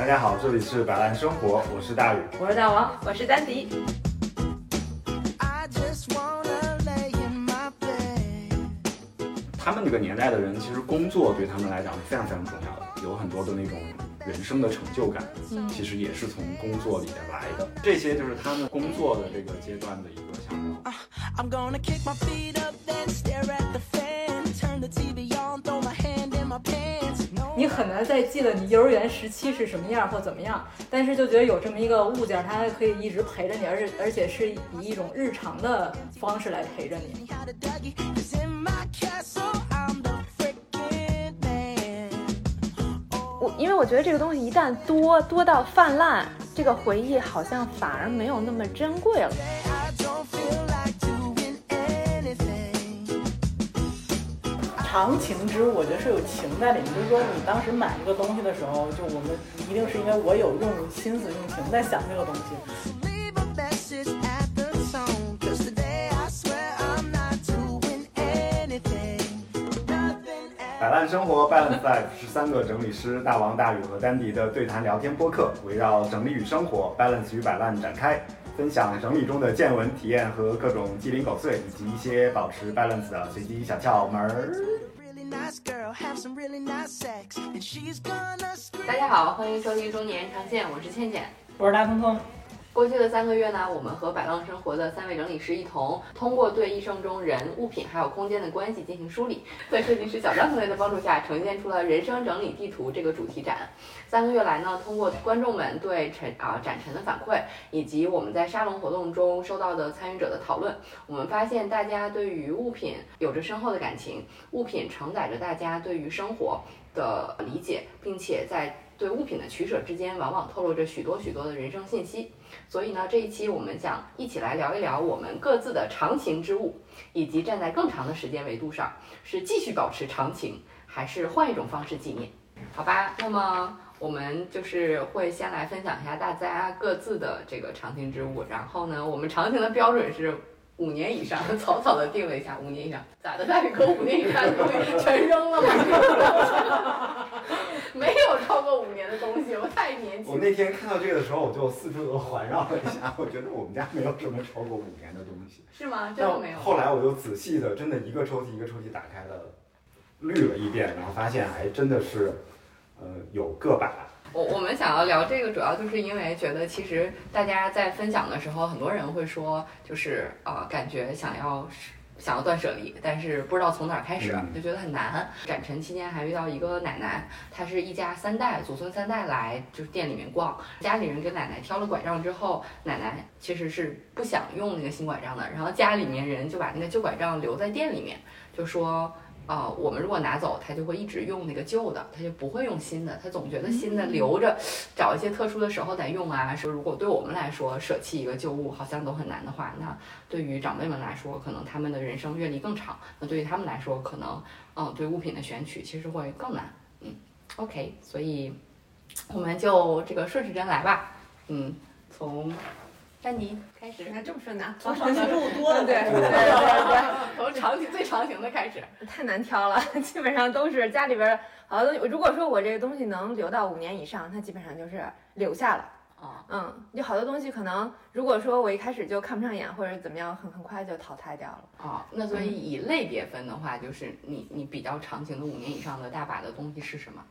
大家好，这里是百烂生活，我是大宇，我是大王，我是丹迪。他们那个年代的人，其实工作对他们来讲是非常非常重要的，有很多的那种人生的成就感，其实也是从工作里面来的。这些就是他们工作的这个阶段的一个想法。很难再记得你幼儿园时期是什么样或怎么样，但是就觉得有这么一个物件，它可以一直陪着你，而且而且是以一种日常的方式来陪着你。我因为我觉得这个东西一旦多多到泛滥，这个回忆好像反而没有那么珍贵了。长情之物，我觉得是有情在里面。就是说，你当时买一个东西的时候，就我们一定是因为我有用心思、用情在想这个东西。摆烂生活，Balance Life 是三个整理师大王、大宇和丹迪的对谈聊天播客，围绕整理与生活、Balance 与摆烂展开。分享整理中的见闻体验和各种鸡零狗碎，以及一些保持 balance 的随机小窍门儿。大家好，欢迎收听中年常见，我是倩倩，我是大聪聪。过去的三个月呢，我们和摆浪生活的三位整理师一同，通过对一生中人、物品还有空间的关系进行梳理，在设计师小张同学的帮助下，呈现出了“人生整理地图”这个主题展。三个月来呢，通过观众们对陈啊展陈的反馈，以及我们在沙龙活动中收到的参与者的讨论，我们发现大家对于物品有着深厚的感情，物品承载着大家对于生活的理解，并且在对物品的取舍之间，往往透露着许多许多的人生信息。所以呢，这一期我们想一起来聊一聊我们各自的长情之物，以及站在更长的时间维度上，是继续保持长情，还是换一种方式纪念？好吧，那么我们就是会先来分享一下大家各自的这个长情之物，然后呢，我们长情的标准是五年以上，草草的定了一下，五年以上，咋的？大宇哥五年以上的东西全扔了吗？没有超过五年的东西，我太年轻。我那天看到这个的时候，我就四处的环绕了一下，我觉得我们家没有什么超过五年的东西。是吗？真的没有。后来我就仔细的，真的一个抽屉一个抽屉打开了，滤了一遍，然后发现还真的是，呃，有个把。我我们想要聊这个，主要就是因为觉得其实大家在分享的时候，很多人会说，就是呃，感觉想要。想要断舍离，但是不知道从哪儿开始，就觉得很难。展陈期间还遇到一个奶奶，她是一家三代，祖孙三代来就是店里面逛，家里人给奶奶挑了拐杖之后，奶奶其实是不想用那个新拐杖的，然后家里面人就把那个旧拐杖留在店里面，就说。啊，我们如果拿走，他就会一直用那个旧的，他就不会用新的。他总觉得新的留着，找一些特殊的时候再用啊。说如果对我们来说舍弃一个旧物好像都很难的话，那对于长辈们来说，可能他们的人生阅历更长。那对于他们来说，可能嗯，对物品的选取其实会更难。嗯，OK，所以我们就这个顺时针来吧。嗯，从。丹尼开始，还这么顺呢？从长情路多的，对对对对，从长颈最长形的开始。太难挑了，基本上都是家里边好多东西。如果说我这个东西能留到五年以上，它基本上就是留下了。啊，嗯，有好多东西可能，如果说我一开始就看不上眼或者怎么样，很很快就淘汰掉了。啊，那所以以类别分的话，就是你你比较长情的五年以上的大把的东西是什么？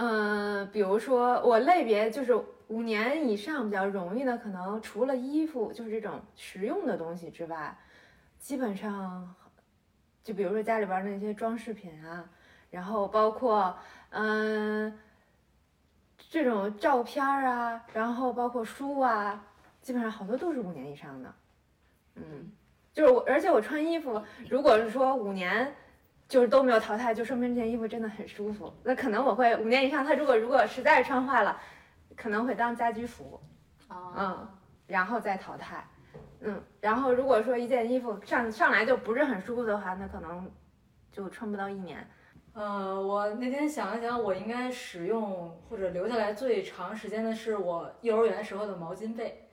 嗯，比如说我类别就是五年以上比较容易的，可能除了衣服，就是这种实用的东西之外，基本上，就比如说家里边那些装饰品啊，然后包括嗯这种照片啊，然后包括书啊，基本上好多都是五年以上的。嗯，就是我，而且我穿衣服，如果是说五年。就是都没有淘汰，就说明这件衣服真的很舒服。那可能我会五年以上，它如果如果实在是穿坏了，可能会当家居服，嗯，然后再淘汰，嗯，然后如果说一件衣服上上来就不是很舒服的话，那可能就穿不到一年。呃，我那天想了想，我应该使用或者留下来最长时间的是我幼儿园时候的毛巾被，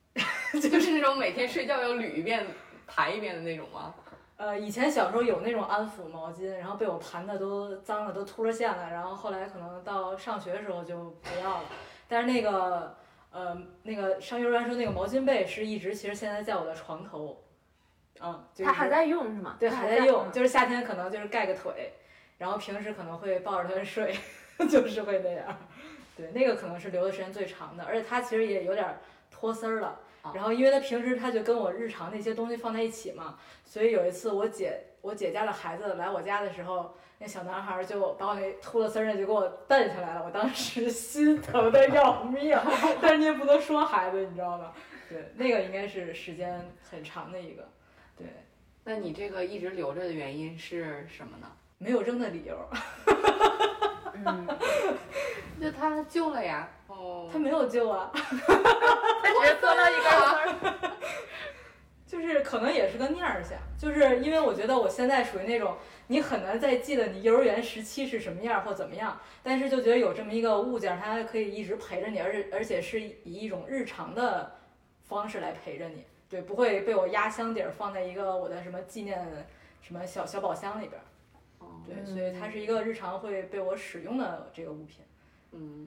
就是那种每天睡觉要捋一遍、抬一遍的那种吗？呃，以前小时候有那种安抚毛巾，然后被我盘的都脏了，都秃了线了。然后后来可能到上学的时候就不要了。但是那个呃，那个上幼儿园时候那个毛巾被是一直，其实现在在我的床头，嗯，就他还在用是吗？对还在用，嗯就是夏天可能就是盖个腿，然后平时可能会抱着它睡，就是会那样。对，那个可能是留的时间最长的，而且它其实也有点儿脱丝儿了。哦然后因为他平时他就跟我日常那些东西放在一起嘛，所以有一次我姐我姐家的孩子来我家的时候，那小男孩儿就把我那秃了丝儿那就给我蹬下来了，我当时 心疼的要命，但是你也不能说孩子，你知道吗？对，那个应该是时间很长的一个，对，那你这个一直留着的原因是什么呢？没有扔的理由，嗯，就他旧了呀。哦，他没有救啊。他只是做了一个。就是可能也是个念儿想，就是因为我觉得我现在属于那种你很难再记得你幼儿园时期是什么样儿或怎么样，但是就觉得有这么一个物件儿，它可以一直陪着你，而且而且是以一种日常的方式来陪着你，对，不会被我压箱底儿放在一个我的什么纪念什么小小宝箱里边儿，哦对，所以它是一个日常会被我使用的这个物品。嗯，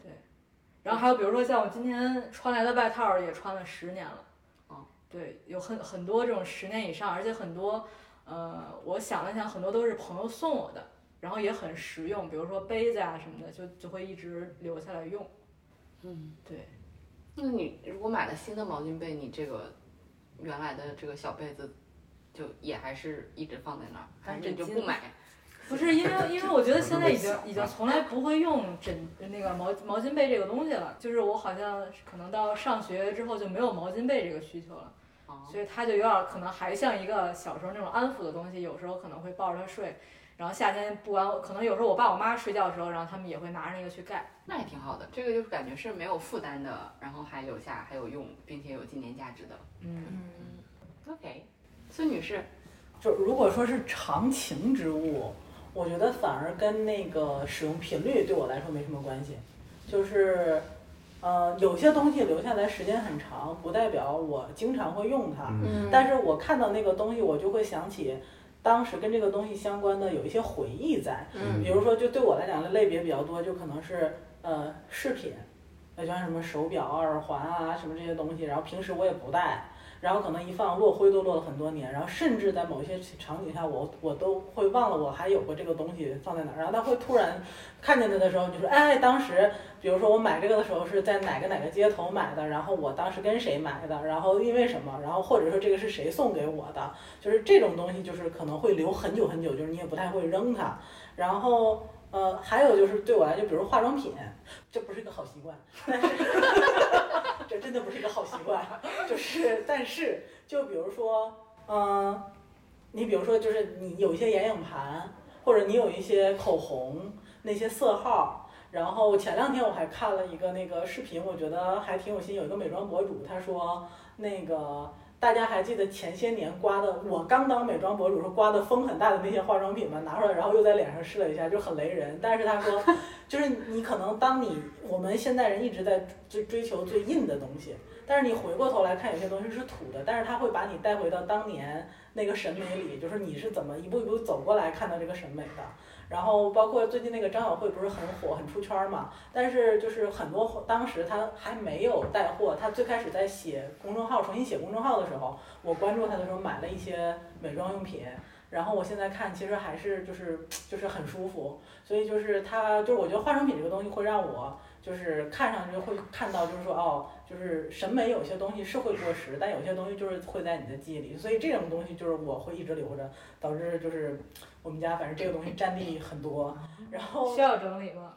然后还有比如说像我今天穿来的外套儿也穿了十年了，嗯，对，有很很多这种十年以上，而且很多，呃，我想了想，很多都是朋友送我的，然后也很实用，比如说杯子啊什么的，就就会一直留下来用。嗯，对，那你如果买了新的毛巾被，你这个原来的这个小被子就也还是一直放在那儿，还是你就不买？不是因为因为我觉得现在已经已经从来不会用枕那个毛毛巾被这个东西了，就是我好像可能到上学之后就没有毛巾被这个需求了。哦，所以它就有点儿可能还像一个小时候那种安抚的东西，有时候可能会抱着它睡，然后夏天不管可能有时候我爸我妈睡觉的时候，然后他们也会拿着那个去盖。那也挺好的。这个就是感觉是没有负担的，然后还留下还有用，并且有纪念价值的。嗯，嗯，OK，孙女士，就如果说是常情之物，我觉得反而跟那个使用频率对我来说没什么关系。就是，呃，有些东西留下来时间很长，不代表我经常会用它。嗯，但是我看到那个东西，我就会想起当时跟这个东西相关的有一些回忆在。嗯比如说，就对我来讲的类别比较多，就可能是呃饰品，那，就像什么手表、耳环啊什么这些东西，然后平时我也不戴，然后可能一放落灰都落了很多年，然后甚至在某些场景下我，我都会忘了我还有过这个东西放在哪儿，然后他会突然看见它的时候，就说，哎，当时比如说我买这个的时候是在哪个哪个街头买的，然后我当时跟谁买的，然后因为什么，然后或者说这个是谁送给我的，就是这种东西就是可能会留很久很久，就是你也不太会扔它，然后。呃，还有就是对我来就，比如化妆品，这不是一个好习惯，但是这真的不是一个好习惯。就是，但是就比如说，嗯、你比如说，就是你有一些眼影盘，或者你有一些口红那些色号。然后前两天我还看了一个那个视频，我觉得还挺有心。有一个美妆博主，他说那个大家还记得前些年刮的，我刚当美妆博主时候刮的风很大的那些化妆品吗？拿出来，然后又在脸上试了一下，就很雷人。但是他说，就是你可能当你我们现代人一直在追追求最硬的东西，但是你回过头来看，有些东西是土的，但是它会把你带回到当年那个审美里，就是你是怎么一步一步走过来看到这个审美的。然后包括最近那个张小慧不是很火很出圈嘛，但是就是很多当时她还没有带货，她最开始在写公众号重新写公众号的时候，我关注她的时候买了一些美妆用品。然后我现在看，其实还是就是就是很舒服，所以就是她就是我觉得化妆品这个东西会让我就是看上去会看到就是说哦，就是审美有些东西是会过时，但有些东西就是会在你的记忆里，所以这种东西就是我会一直留着，导致就是我们家反正这个东西占地很多，然后需要整理吗？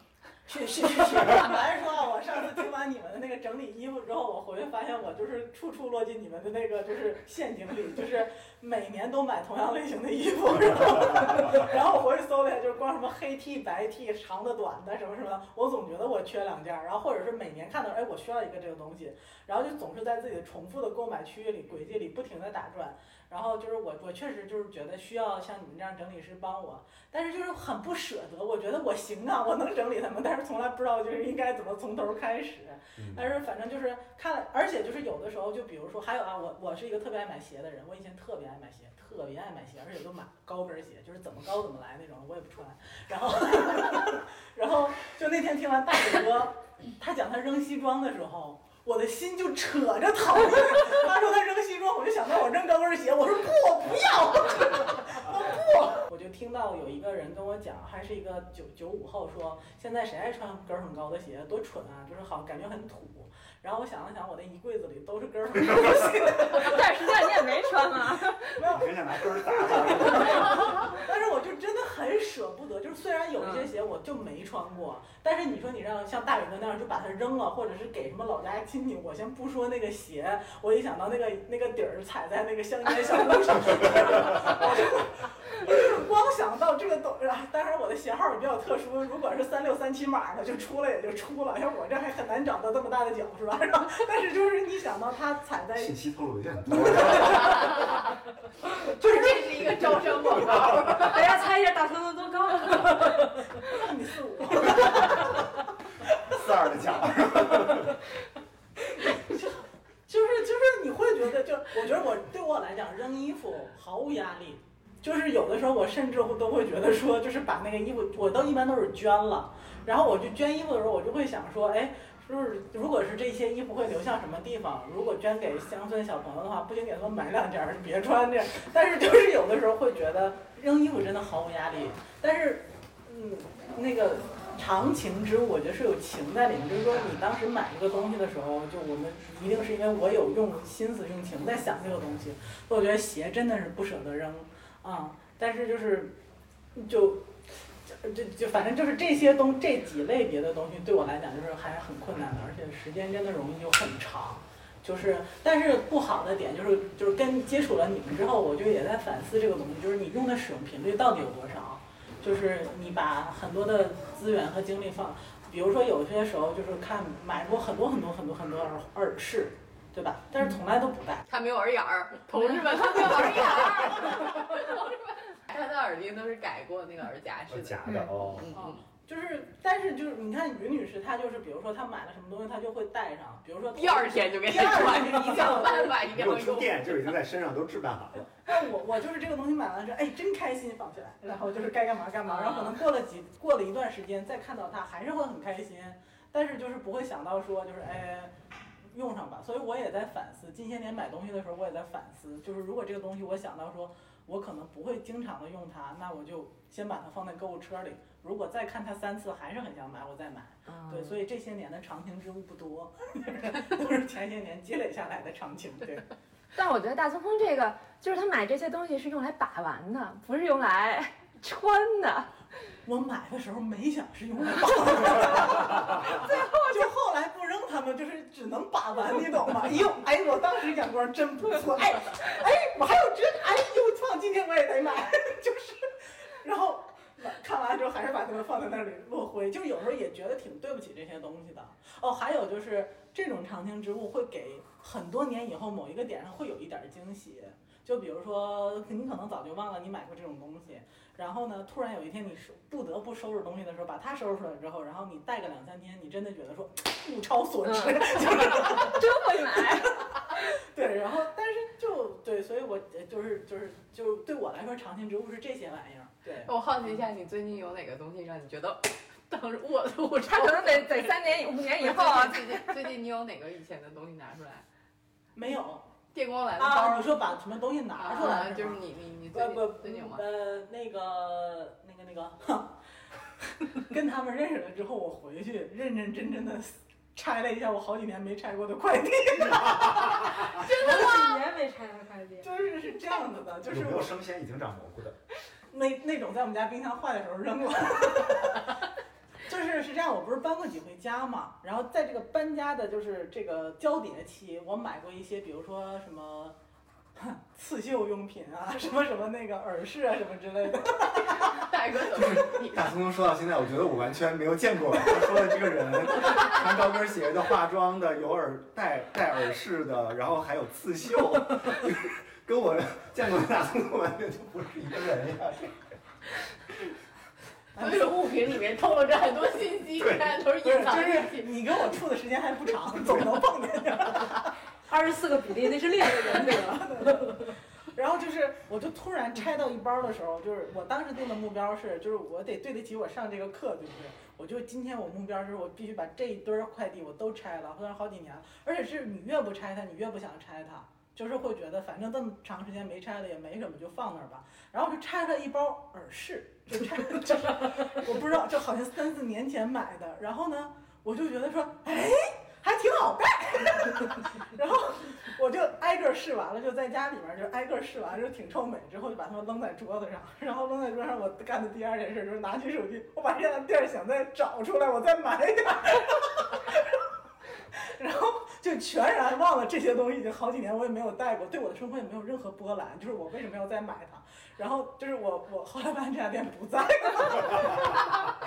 是是是是，坦白说啊，我上次听完你们的那个整理衣服之后，我回去发现我就是处处落进你们的那个就是陷阱里，就是每年都买同样类型的衣服，然后然后我回去搜了一下，就是光什么黑 T、白 T、长的、短的什么什么，我总觉得我缺两件儿，然后或者是每年看到，哎，我需要一个这个东西，然后就总是在自己的重复的购买区域里轨迹里不停的打转，然后就是我我确实就是觉得需要像你们这样整理师帮我，但是就是很不舍得。我觉得我行啊，我能整理他们，但是从来不知道就是应该怎么从头开始。嗯但是反正就是看，而且就是有的时候，就比如说还有啊，我我是一个特别爱买鞋的人，我以前特别爱买鞋，特别爱买鞋，而且都买高跟鞋，就是怎么高怎么来那种，我也不穿。然后 然后就那天听完大伟哥他讲他扔西装的时候。我的心就扯着疼，他说他扔西装，我就想到我扔高跟鞋，我说不，我不要，就听到有一个人跟我讲，还是一个九九五后说，现在谁爱穿跟儿很高的鞋，多蠢啊，就是好感觉很土。然后我想了想，我那一柜子里都是跟儿很高的鞋，但是实际上你也没穿啊。没有，你真想拿跟儿？但是我就真的很舍不得，就是虽然有一些鞋我就没穿过，但是你说你让像大伟哥那样就把它扔了，或者是给什么老家亲戚，我先不说那个鞋，我一想到那个那个底儿踩在那个乡间小路上，光想到这个东，啊当然我的鞋号也比较特殊，如果是三六三七码的就出了也就出了，像我这还很难找到这么大的脚是吧？然 后但是就是你想到它踩在信息透露有点多。就是这是一个招商广告。大家猜一下大头头多高？一米四五。四二的脚，就是就是你会觉得就，我觉得我对我来讲扔衣服毫无压力，就是有的时候我甚至会都会觉得说，就是把那个衣服我都一般都是捐了，然后我就捐衣服的时候，我就会想说，哎，就是如果是这些衣服会流向什么地方？如果捐给乡村小朋友的话，不仅给他们买两件，别穿这。但是就是有的时候会觉得扔衣服真的毫无压力，但是嗯，那个长情之物，我觉得是有情在里面。就是说，你当时买这个东西的时候，就我们一定是因为我有用心思、用情在想这个东西。所以我觉得鞋真的是不舍得扔啊、但是就是就就就就反正就是这些东这几类别的东西对我来讲就是还是很困难的，而且时间真的容易就很长。就是，但是不好的点就是，就是跟接触了你们之后，我就也在反思这个东西，就是你用的使用频率到底有多少？就是你把很多的资源和精力放，比如说有些时候就是看买过很多很多很多很多耳耳饰，对吧？但是从来都不戴。他没有耳眼儿，同志们，他没有耳眼儿。同志们，他的耳钉都是改过那个耳夹式的。假的哦。嗯嗯，就是，但是就是你看于女士，她就是比如说她买了什么东西，她就会带上，比如说第二天就给第二他穿，天你想办法一定要用。店就已经在身上都置办好了。但我我就是这个东西买完之后，哎，真开心放起来，然后就是该干嘛干嘛，然后可能过了几过了一段时间再看到它，还是会很开心，但是就是不会想到说就是哎用上吧，所以我也在反思，近些年买东西的时候我也在反思，就是如果这个东西我想到说我可能不会经常的用它，那我就先把它放在购物车里，如果再看它三次还是很想买，我再买。对，所以这些年的长情之物不多，都是前些年积累下来的长情。对，但我觉得大聪聪这个，就是他买这些东西是用来把玩的，不是用来穿的。我买的时候没想是用来把玩，最后就后来不扔他们，就是只能把玩，你懂吗？哎呦，哎，我当时眼光真不错，哎，哎，我还有这，哎呦，操，今天我也得买，就是，然后。看完之后还是把它们放在那里落灰，就有时候也觉得挺对不起这些东西的。哦，还有就是这种长青植物会给很多年以后某一个点上会有一点惊喜，就比如说你可能早就忘了你买过这种东西，然后呢，突然有一天你收不得不收拾东西的时候，把它收拾出来之后，然后你带个两三天，你真的觉得说物超所值，就是真会买。对，然后但是就对，所以我呃就是就是就对我来说，常青植物是这些玩意儿。对，我好奇一下，你最近有哪个东西让你觉得当时我我他可能得得三年五年以后啊。最近最近你有哪个以前的东西拿出来？没有电光蓝的啊，你说把什么东西拿出来就是你你你最近不不最近有吗？呃，那个那个那个，哼 跟他们认识了之后，我回去认认真真的拆了一下我好几年没拆过的快递，好几年没拆他快递。就是是这样子的，就是有没生鲜已经长蘑菇的？那那种在我们家冰箱坏的时候扔了。就是是这样，我不是搬过几回家嘛，然后在这个搬家的，就是这个交叠期，我买过一些，比如说什么刺绣用品啊，什么什么那个耳饰啊，什么之类的。大哥怎么大聪聪说到现在，我觉得我完全没有见过他说的这个人，穿高跟鞋的、化妆的、有耳戴戴耳饰的，然后还有刺绣，跟我见过的大聪聪完全就不是一个人呀。所以物品里面透露着很多信息，都是隐藏的就是信息。你跟我处的时间还不长，总能碰见。二十四个比例那是另一个人对吧？然后就是，我就突然拆到一包的时候，就是我当时定的目标是，就是我得对得起我上这个课，对不对？我就今天我目标是我必须把这一堆儿快递我都拆了，虽然好几年了，而且是你越不拆它，你越不想拆它，就是会觉得反正这么长时间没拆了也没什么，就放那儿吧。然后就拆了一包耳饰，就拆，就是 我不知道，就好像三四年前买的。然后呢，我就觉得说，哎，还挺好戴。然后我就挨个试完了，就在家里面就挨个试完，就挺臭美。之后就把它们扔在桌子上，然后扔在桌上，我干的第二件事就是拿起手机，我把这家店想再找出来，我再买点儿。然后就全然忘了这些东西，已经好几年我也没有带过，对我的生活也没有任何波澜。就是我为什么要再买它？然后就是我我后来发现这家店不在了。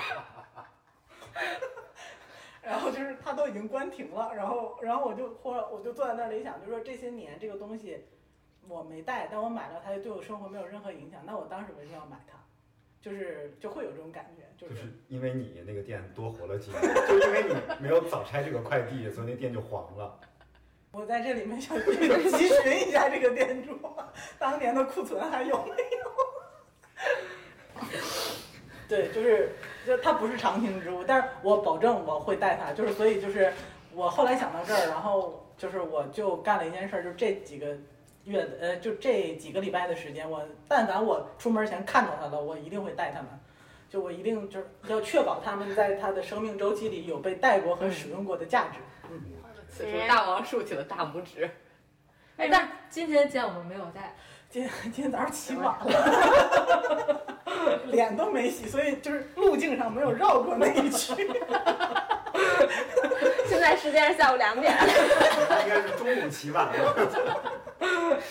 然后就是它都已经关停了，然后然后我就或我就坐在那里想，就是说这些年这个东西我没带，但我买了它，就对我生活没有任何影响，那我当时为什么要买它？就是就会有这种感觉，就就是是因为你那个店多活了几年，就因为你没有早拆这个快递，所以那店就黄了。我在这里面想去咨询一下这个店主，当年的库存还有没有？对，就是就它不是常青植物，但是我保证我会带它，就是所以就是我后来想到这儿，然后就是我就干了一件事儿，就这几个月的呃，就这几个礼拜的时间，我但凡我出门前看到它了，我一定会带它们。就我一定就是要确保它们在它的生命周期里有被带过和使用过的价值。嗯，此时大王竖起了大拇指。哎，但今天见我们没有带，今天今天早上起晚了，脸都没洗，所以就是路径上没有绕过那一区。现在时间是下午两点。应该是中午起晚了。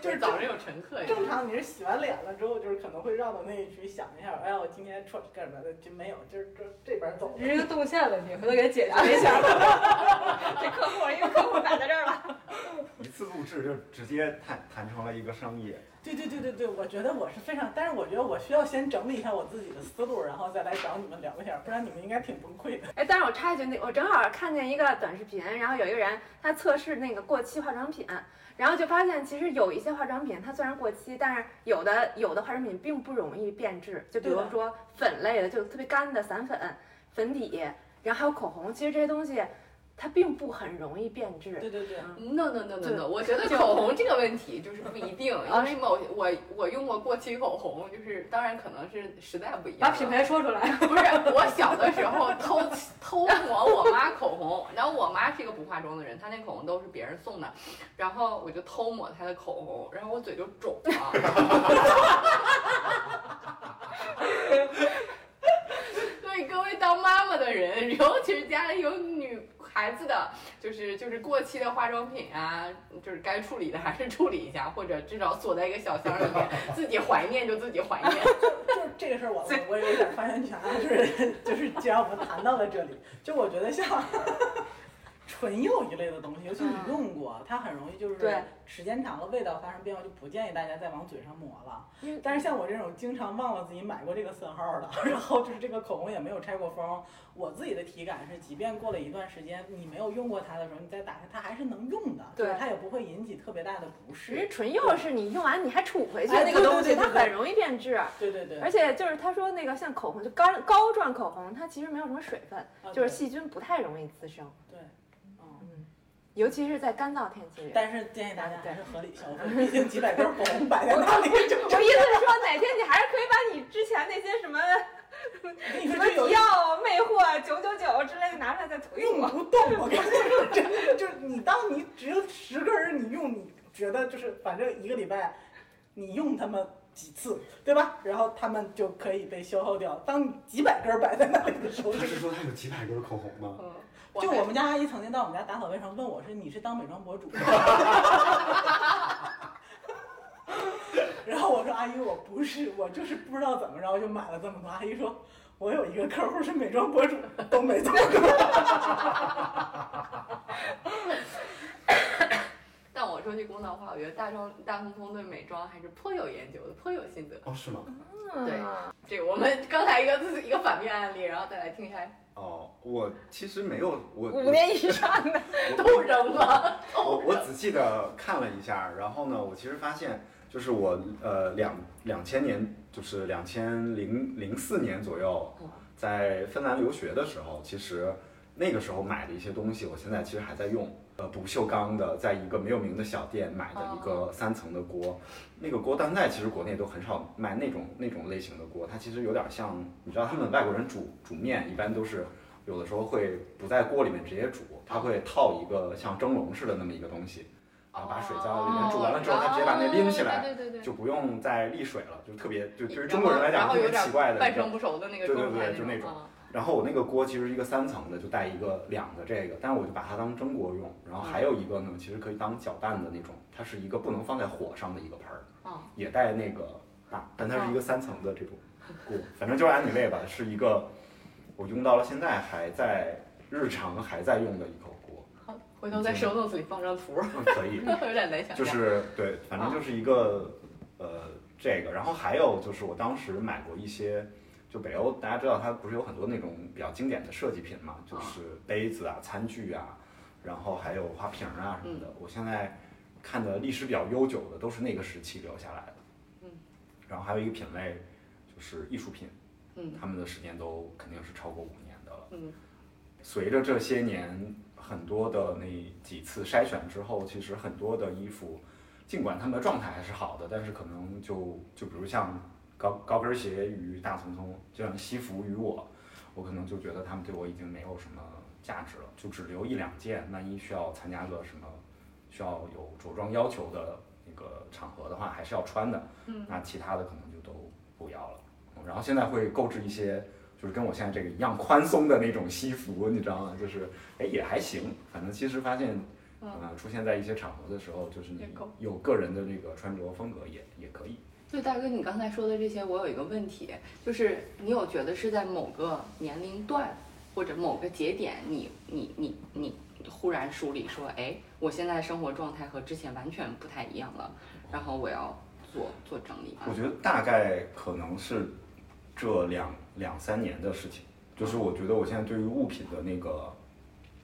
就是早上有乘客呀。正常你是洗完脸了之后，就是可能会绕到那一区想一下，哎呀，我今天穿干什么的？就没有，就是这这边走这。是一个动线问题，回头给解决一下。这客户因为客户摆在这儿了。一次录制就直接谈谈成了一个生意，对对对对对，我觉得我是非常，但是我觉得我需要先整理一下我自己的思路，然后再来找你们聊一下，不然你们应该挺崩溃的。哎，但是我插一句，那我正好看见一个短视频，然后有一个人他测试那个过期化妆品，然后就发现其实有一些化妆品它虽然过期，但是有的有的化妆品并不容易变质，就比如说粉类的，就特别干的散粉、粉底，然后还有口红，其实这些东西它并不很容易变质。对对对，No no no no no，我觉得口红这个问题就是不一定，啊因为某我我用过过期口红，就是当然可能是时代不一样。把品牌说出来。不是，我小的时候偷偷抹我妈口红，然后我妈是一个不化妆的人，她那口红都是别人送的，然后我就偷抹她的口红，然后我嘴就肿了。所以各位当妈妈的人，尤其是家里有女孩子的，就是就是过期的化妆品啊，就是该处理的还是处理一下，或者至少锁在一个小箱里面，自己怀念就自己怀念。就是这个事儿我，我我有点发言权啊，就是就是，既然我们谈到了这里，就我觉得像唇釉一类的东西，尤其你用过，它很容易就是时间长了味道发生变化，就不建议大家再往嘴上抹了因为。但是像我这种经常忘了自己买过这个色号的，然后就是这个口红也没有拆过封，我自己的体感是，即便过了一段时间你没有用过它的时候，你再打开它还是能用的，对就是它也不会引起特别大的不其实适。唇釉是你用完你还储回去哎那个东西，它很容易变质。对对对，而且就是他说那个像口红，就膏膏状口红，它其实没有什么水分，啊就是细菌不太容易滋生，对，嗯。尤其是在干燥天气里。但是建议大家还是合理消费，毕竟几百根口 红摆在那里就我意思是说，哪天你还是可以把你之前那些什么你什么说有迪奥、魅惑、九九九之类的拿出来再涂一涂。用不动。我跟你说，真的就是你，当你只有十根儿，你用你觉得就是反正一个礼拜，你用它们几次，对吧？然后他们就可以被消耗掉。当你几百根儿摆在那里的时候，他就是说他有几百根口红吗？嗯，就我们家阿姨曾经到我们家打扫卫生，问我是你是当美妆博主吗？然后我说阿姨我不是，我就是不知道怎么着就买了这么多。阿姨说我有一个客户是美妆博主，都没这么多。但 我说句公道话，我觉得大壮大聪聪对美妆还是颇有研究的，颇有心得。哦，是吗？对这个我们 刚才一个一个反面案例，然后再来听一下，哦，我其实没有，我五年以上的，都扔了。我我仔细的看了一下，然后呢，我其实发现，就是我呃两两千年，就是两千零零四年左右，在芬兰留学的时候，其实那个时候买的一些东西，我现在其实还在用。呃，不锈钢的，在一个没有名的小店买的一个三层的锅，那个锅到现在其实国内都很少卖那种那种类型的锅，它其实有点像，你知道他们外国人煮煮面一般都是有的时候会不在锅里面直接煮，他会套一个像蒸笼似的那么一个东西，然后把水在里面煮完了之后，他直接把那拎起来，对对对，就不用再沥水了，就特别就对于中国人来讲特别奇怪的半生不熟的那对对对，就那种。然后我那个锅其实是一个三层的，就带一个两个这个，但是我就把它当蒸锅用。然后还有一个呢，其实可以当搅拌的那种，它是一个不能放在火上的一个盆儿，也带那个大，但它是一个三层的这种锅，反正就是安妮类吧，是一个我用到了现在还在日常还在用的一口锅。好，回头在收 notes 里放张图。可以，有点难想。就是对，反正就是一个呃这个，然后还有就是我当时买过一些。就北欧，大家知道它不是有很多那种比较经典的设计品嘛，就是杯子啊、餐具啊，然后还有花瓶啊什么的。我现在看的历史比较悠久的都是那个时期留下来的。嗯。然后还有一个品类就是艺术品，嗯，他们的时间都肯定是超过五年的了。嗯。随着这些年很多的那几次筛选之后，其实很多的衣服，尽管他们的状态还是好的，但是可能就就比如像。高高跟鞋与大聪聪，就像西服与我，我可能就觉得他们对我已经没有什么价值了，就只留一两件。万一需要参加个什么需要有着装要求的那个场合的话，还是要穿的。嗯，那其他的可能就都不要了。然后现在会购置一些，就是跟我现在这个一样宽松的那种西服，你知道吗？就是哎也还行，反正其实发现，呃，出现在一些场合的时候，就是你有个人的这个穿着风格也也可以。就大哥，你刚才说的这些，我有一个问题，就是你有觉得是在某个年龄段或者某个节点，你你你你忽然梳理说，哎，我现在生活状态和之前完全不太一样了，然后我要做做整理。我觉得大概可能是这两两三年的事情，就是我觉得我现在对于物品的那个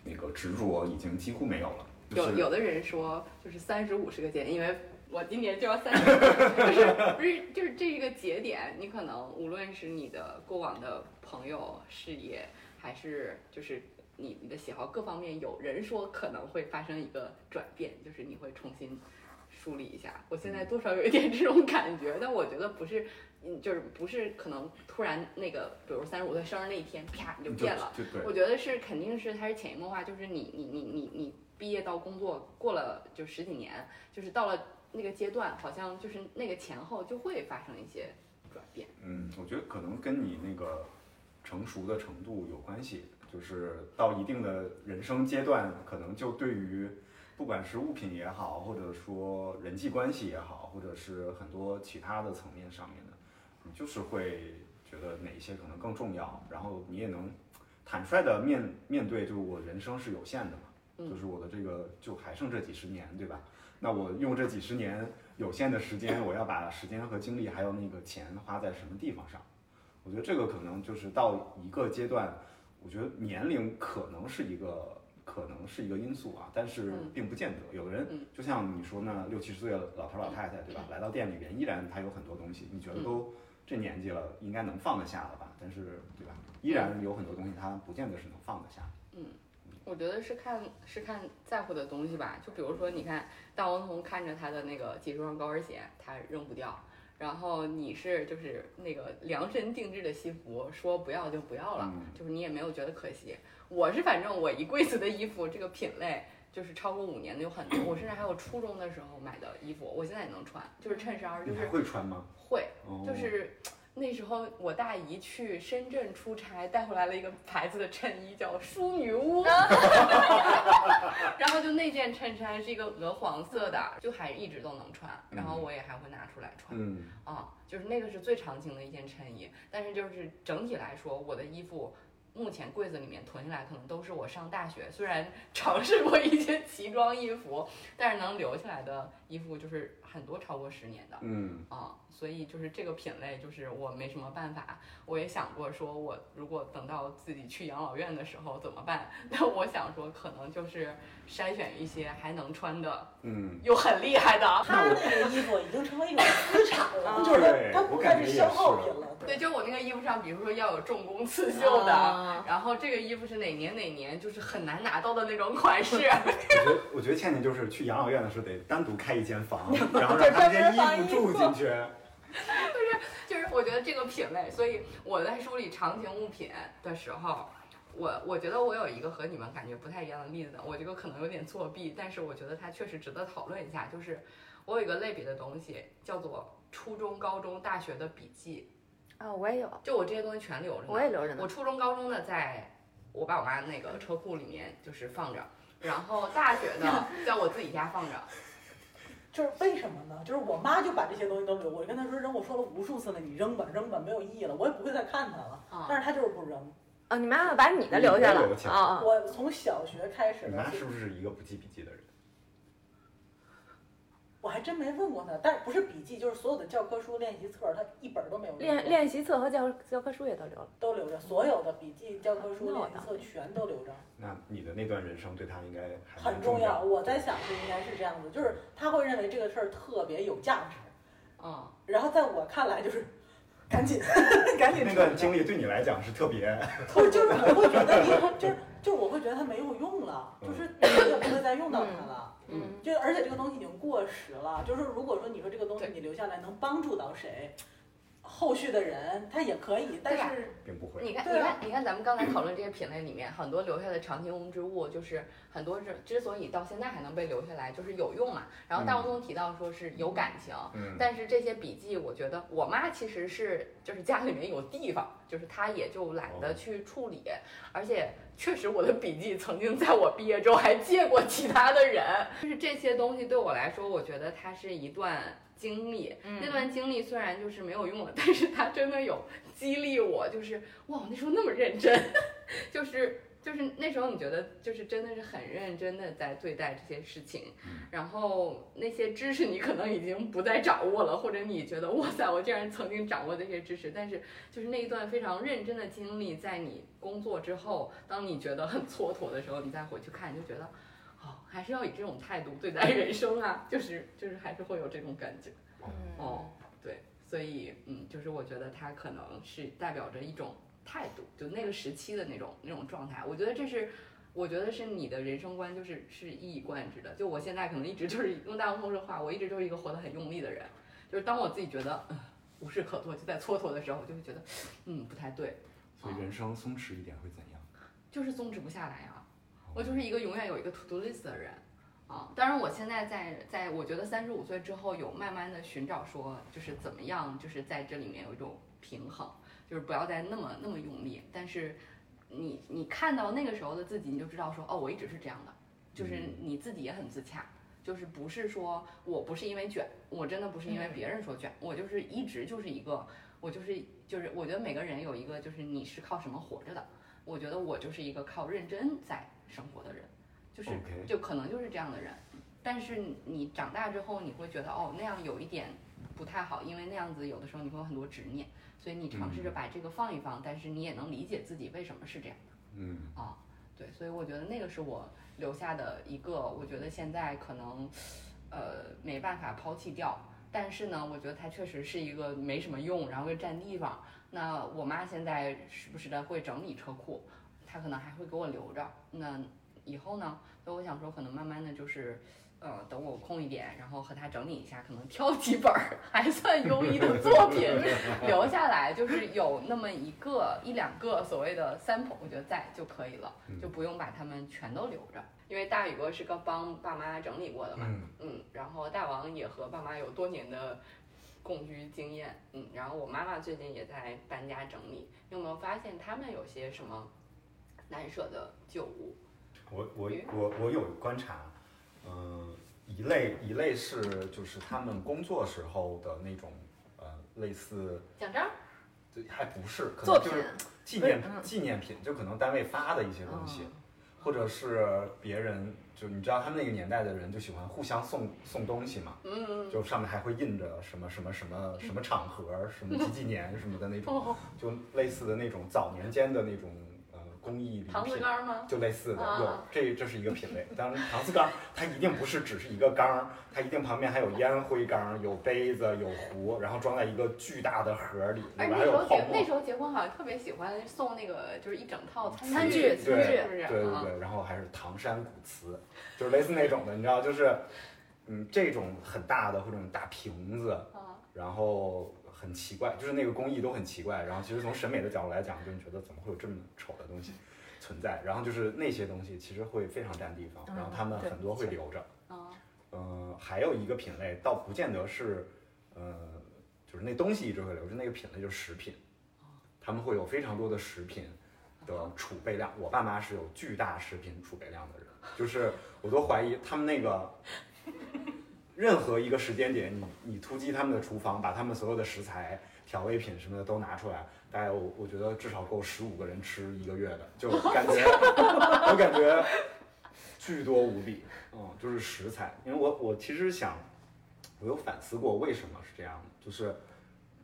那个执着已经几乎没有了。有有的人说，就是三十五是个节点，因为。我今年就要三十，就是不是就是这一个节点，你可能无论是你的过往的朋友、事业，还是就是你你的喜好各方面，有人说可能会发生一个转变，就是你会重新梳理一下。我现在多少有一点这种感觉，但我觉得不是，嗯，就是不是可能突然那个，比如三十五岁生日那一天，啪你就变了。我觉得是肯定是它是潜移默化，就是你你你你你毕业到工作过了就十几年，就是到了。那个阶段好像就是那个前后就会发生一些转变。嗯，我觉得可能跟你那个成熟的程度有关系，就是到一定的人生阶段，可能就对于不管是物品也好，或者说人际关系也好，或者是很多其他的层面上面的，你就是会觉得哪一些可能更重要，然后你也能坦率的面面对，就是我人生是有限的嘛，就是我的这个就还剩这几十年，对吧？那我用这几十年有限的时间，我要把时间和精力还有那个钱花在什么地方上？我觉得这个可能就是到一个阶段，我觉得年龄可能是一个可能是一个因素啊，但是并不见得。有的人就像你说那六七十岁的老头老太太，对吧？来到店里边，依然他有很多东西，你觉得都这年纪了，应该能放得下了吧？但是对吧？依然有很多东西，他不见得是能放得下。嗯。我觉得是看是看在乎的东西吧，就比如说，你看大王童看着他的那个几十双高跟鞋，他扔不掉，然后你是就是那个量身定制的西服，说不要就不要了，就是你也没有觉得可惜。我是反正我一柜子的衣服，这个品类就是超过五年的有很多，我甚至还有初中的时候买的衣服，我现在也能穿，就是衬衫，就是会穿吗？会，就是。那时候我大姨去深圳出差，带回来了一个牌子的衬衣，叫淑女屋。然后就那件衬衫是一个鹅黄色的，就还一直都能穿。然后我也还会拿出来穿。嗯啊，就是那个是最常青的一件衬衣。但是就是整体来说，我的衣服目前柜子里面囤下来，可能都是我上大学虽然 尝试过一些奇装异服，但是能留下来的衣服就是很多超过十年的。嗯，啊，所以就是这个品类，就是我没什么办法。我也想过，说我如果等到自己去养老院的时候怎么办？那我想说，可能就是筛选一些还能穿的，嗯，又很厉害的。他那个衣服已经成为一种资产了，啊就是对它它不再是消耗品了。对，就我那个衣服上，比如说要有重工刺绣的，啊然后这个衣服是哪年哪年，就是很难拿到的那种款式。我觉得我觉得倩倩就是去养老院的时候得单独开一间房，然后让她这些衣服住进去。就是就是我觉得这个品味，所以我在梳理长形物品的时候，我我觉得我有一个和你们感觉不太一样的例子，我这个可能有点作弊，但是我觉得它确实值得讨论一下。就是我有一个类别的东西叫做初中、高中、大学的笔记，啊，我也有，就我这些东西全留着呢。我也留着呢我。初中、高中的在我爸我妈那个车库里面就是放着，然后大学的在我自己家放着。就是为什么呢？就是我妈就把这些东西都留，我跟她说扔，我说了无数次了，你扔吧扔吧，没有意义了，我也不会再看它了。啊但是她就是不扔。啊，你妈妈把你的留下了啊啊！我从小学开始的你妈，是不是一个不记笔记的人？我还真没问过他，但是不是笔记，就是所有的教科书、练习册，他一本都没有留练练习册和教教科书也都留了。都留着，所有的笔记、教科书、练习册全都留着。那你的那段人生对他应该很重要。我在想是应该是这样子，就是他会认为这个事儿特别有价值，嗯，然后在我看来就是赶紧 赶紧那段经历对你来讲是特别，不是就是我会觉得你就是就是我会觉得它没有用了，就是你也不会再用到它了。嗯，就而且这个东西已经过时了，就是如果说你说这个东西你留下来能帮助到谁，后续的人他也可以，但是并不会。你看，你看，你看，咱们刚才讨论这些品类里面，很多留下的长形之物，就是很多之之所以到现在还能被留下来，就是有用嘛。然后大王总提到说是有感情，嗯，但是这些笔记，我觉得我妈其实是就是家里面有地方，就是她也就懒得去处理，而且确实我的笔记曾经在我毕业之后还借过其他的人，就是这些东西对我来说，我觉得它是一段经历。那段经历虽然就是没有用了，但是它真的有激励我，就是哇，我那时候那么认真，就是。就是那时候，你觉得就是真的是很认真的在对待这些事情，然后那些知识你可能已经不再掌握了，或者你觉得哇塞，我竟然曾经掌握这些知识，但是就是那一段非常认真的经历，在你工作之后，当你觉得很蹉跎的时候，你再回去看，你就觉得，哦，还是要以这种态度对待人生啊，就是就是还是会有这种感觉，哦，对，所以嗯，就是我觉得它可能是代表着一种态度，就那个时期的那种那种状态，我觉得这是。我觉得是你的人生观，就是是一以贯之的。就我现在可能一直就是 用大王同事的话，我一直就是一个活得很用力的人。就是当我自己觉得嗯无事可做，就在蹉跎的时候，我就会觉得嗯不太对，所以人生松弛一点会怎样？就是松弛不下来啊。我就是一个永远有一个 to do list 的人啊。当然，我现在在在我觉得三十五岁之后，有慢慢的寻找说，就是怎么样，就是在这里面有一种平衡，就是不要再那么那么用力。但是你你看到那个时候的自己，你就知道说，哦，我一直是这样的，就是你自己也很自洽。就是不是说我不是因为卷，我真的不是因为别人说卷，我就是一直就是一个，我就是就是我觉得每个人有一个就是你是靠什么活着的，我觉得我就是一个靠认真在生活的人，就是就可能就是这样的人。但是你长大之后，你会觉得哦那样有一点不太好，因为那样子有的时候你会有很多执念，所以你尝试着把这个放一放，但是你也能理解自己为什么是这样的嗯，啊。对，所以我觉得那个是我留下的一个，我觉得现在可能呃没办法抛弃掉。但是呢，我觉得它确实是一个没什么用，然后又占地方。那我妈现在时不时的会整理车库，她可能还会给我留着。那以后呢？所以我想说，可能慢慢的就是，呃，等我空一点，然后和他整理一下，可能挑几本儿还算 优异的作品留下来，就是有那么一个一两个所谓的 sample，我觉得在就可以了，就不用把它们全都留着。因为大宇哥是个帮爸妈整理过的嘛，嗯嗯，然后大王也和爸妈有多年的共居经验，嗯，然后我妈妈最近也在搬家整理，你有没有发现他们有些什么难舍的旧物？我我我我有观察，嗯、一类一类是就是他们工作时候的那种呃类似奖章？对，还不是，可能就是纪念纪念品，就可能单位发的一些东西，或者是别人，就你知道他们那个年代的人就喜欢互相送送东西嘛，嗯，就上面还会印着什么什么什么什么场合，什么几几年什么的那种，哦就类似的那种早年间的那种呃工艺礼搪瓷品。缸吗？就类似的，啊有这这是一个品类。当然，搪瓷缸它一定不是只是一个缸，它一定旁边还有烟灰缸、有杯子、有壶，然后装在一个巨大的盒儿里，里而边那时候结还有泡沫。那时候结婚好像特别喜欢送那个就是一整套餐餐具具，餐具对是不是？对对啊对，然后还是唐山古瓷，就是类似那种的，你知道，就是嗯这种很大的或者大瓶子，啊，然后很奇怪，就是那个工艺都很奇怪。然后其实从审美的角度来讲，就你觉得怎么会有这么丑的东西存在？然后就是那些东西其实会非常占地方，嗯然后他们很多会留着。嗯，呃，还有一个品类倒不见得是，呃，就是那东西一直会留着，那个品类就是食品，他们会有非常多的食品的储备量。我爸妈是有巨大食品储备量的人，就是我都怀疑他们那个任何一个时间点，你你突击他们的厨房，把他们所有的食材、调味品什么的都拿出来，大概我我觉得至少够十五个人吃一个月的，就感觉我感觉巨多无比，嗯，就是食材。因为我我其实想，我有反思过为什么是这样的，就是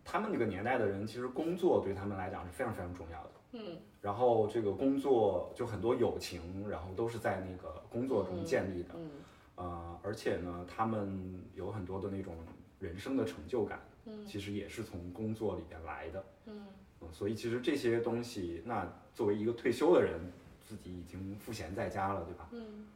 他们那个年代的人，其实工作对他们来讲是非常非常重要的。嗯然后这个工作就很多友情，然后都是在那个工作中建立的。嗯呃，而且呢，他们有很多的那种人生的成就感，嗯其实也是从工作里边来的。嗯嗯，所以其实这些东西，那作为一个退休的人，自己已经赋闲在家了，对吧？嗯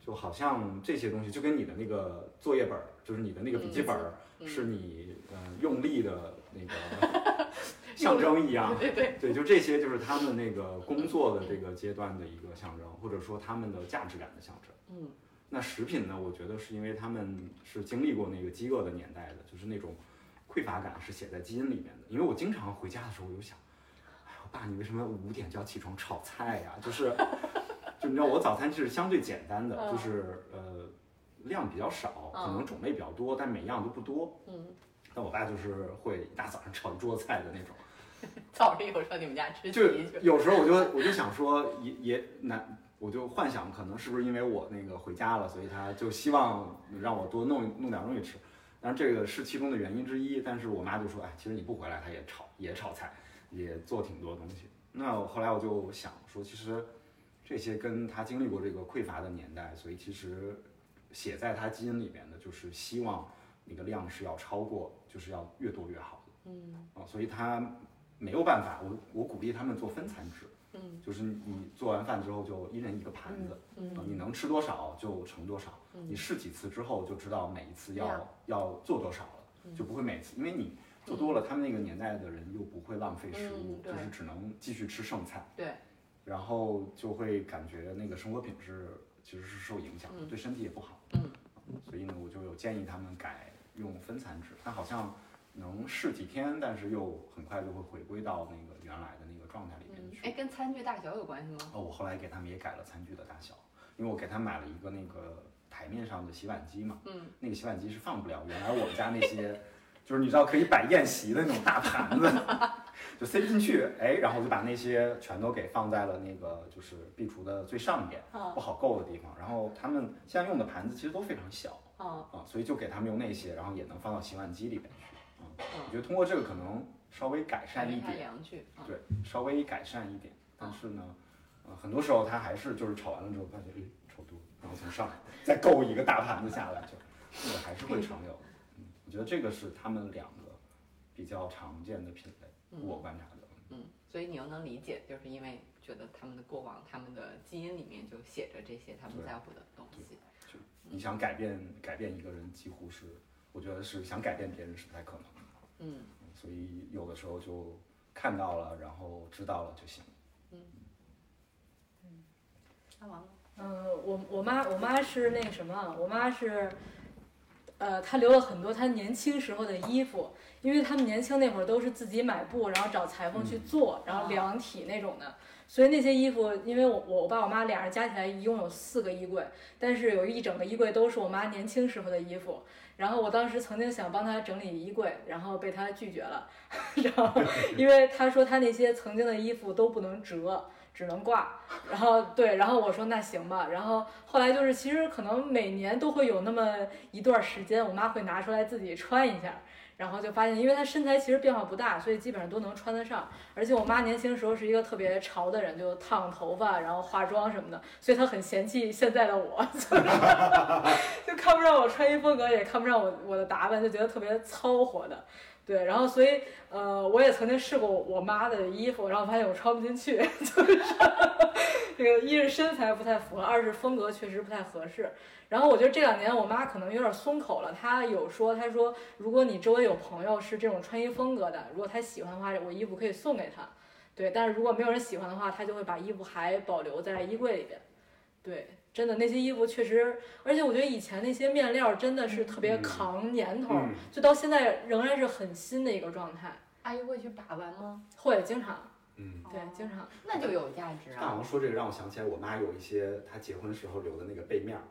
就好像这些东西就跟你的那个作业本儿，就是你的那个笔记本是你呃用力的那个 象征一样。对对，对，就这些就是他们那个工作的这个阶段的一个象征，或者说他们的价值感的象征。嗯那食品呢？我觉得是因为他们是经历过那个饥饿的年代的，就是那种匮乏感是写在基因里面的。因为我经常回家的时候，我就想，哎，我爸，你为什么五点就要起床炒菜呀？就是，就你知道，我早餐是相对简单的，嗯就是呃量比较少，可能嗯种类比较多，但每样都不多。嗯，但我爸就是会一大早上炒一桌子菜的那种。早上有时候你们家吃就有时候我就我就想说也也难，我就幻想可能是不是因为我那个回家了，所以他就希望让我多弄弄点东西吃。当然这个是其中的原因之一，但是我妈就说，哎，其实你不回来，他也炒也炒菜，也做挺多东西。那我后来我就想说，其实这些跟他经历过这个匮乏的年代，所以其实写在他基因里面的就是希望那个量是要超过，就是要越多越好的。嗯啊，所以他没有办法，我我鼓励他们做分餐制，嗯。就是你做完饭之后就一人一个盘子，你能吃多少就盛多少，嗯。你试几次之后就知道每一次量。要要做多少了，就不会每次，因为你做多了，他们那个年代的人又不会浪费食物嗯，就是只能继续吃剩菜，对，然后就会感觉那个生活品质其实是受影响对身体也不好。嗯。所以呢，我就有建议他们改用分餐制，但好像能试几天，但是又很快就会回归到那个原来的那个状态里去。哎，跟餐具大小有关系吗？哦，我后来给他们也改了餐具的大小，因为我给他买了一个那个台面上的洗碗机嘛，嗯那个洗碗机是放不了原来我们家那些，就是你知道可以摆宴席的那种大盘子，就塞不进去，哎，然后我就把那些全都给放在了那个就是壁橱的最上边，啊不好够的地方。然后他们现在用的盘子其实都非常小啊啊，所以就给他们用那些，然后也能放到洗碗机里边去。嗯，我嗯，觉得通过这个可能稍微改改善一点，对，稍微改善一点。但是呢，呃，很多时候他还是就是炒完了之后发现，诶，炒多，然后从上面再购一个大盘子下来，就这个还是会常有的。嗯，我觉得这个是他们两个比较常见的品类，嗯我观察的。嗯，所以你又能理解，就是因为觉得他们的过往，他们的基因里面就写着这些他们对在乎的东西。就你想改变改变一个人，几乎是我觉得是想改变别人是不太可能的。嗯所以有的时候就看到了，然后知道了就行。那完了，嗯，我我妈我妈是那个什么，我妈是呃，她留了很多她年轻时候的衣服，因为他们年轻那会儿都是自己买布，然后找裁缝去做，然后量体那种的。所以那些衣服，因为我我爸我妈俩人加起来一共有四个衣柜，但是有一整个衣柜都是我妈年轻时候的衣服。然后我当时曾经想帮他整理衣柜，然后被他拒绝了。然后 因为他说他那些曾经的衣服都不能折，只能挂。然后对，然后我说那行吧。然后后来就是其实可能每年都会有那么一段时间，我妈会拿出来自己穿一下。然后就发现，因为她身材其实变化不大，所以基本上都能穿得上。而且我妈年轻时候是一个特别潮的人，就烫头发，然后化妆什么的，所以她很嫌弃现在的我，就是 就看不上我穿衣风格，也看不上我我的打扮，就觉得特别糙活的。对，然后所以呃，我也曾经试过我妈的衣服，然后发现我穿不进去，就是这个一是身材不太符合，二是风格确实不太合适。然后我觉得这两年我妈可能有点松口了，她有说，她说如果你周围有朋友是这种穿衣风格的，如果她喜欢的话，我衣服可以送给她。对，但是如果没有人喜欢的话，她就会把衣服还保留在衣柜里边。对，真的那些衣服确实，而且我觉得以前那些面料真的是特别扛年头，嗯就到现在仍然是很新的一个状态。阿姨会去把玩吗？会经常，嗯。对，经常。那就有价值啊。大王说这个让我想起来，我妈有一些她结婚时候留的那个背面儿，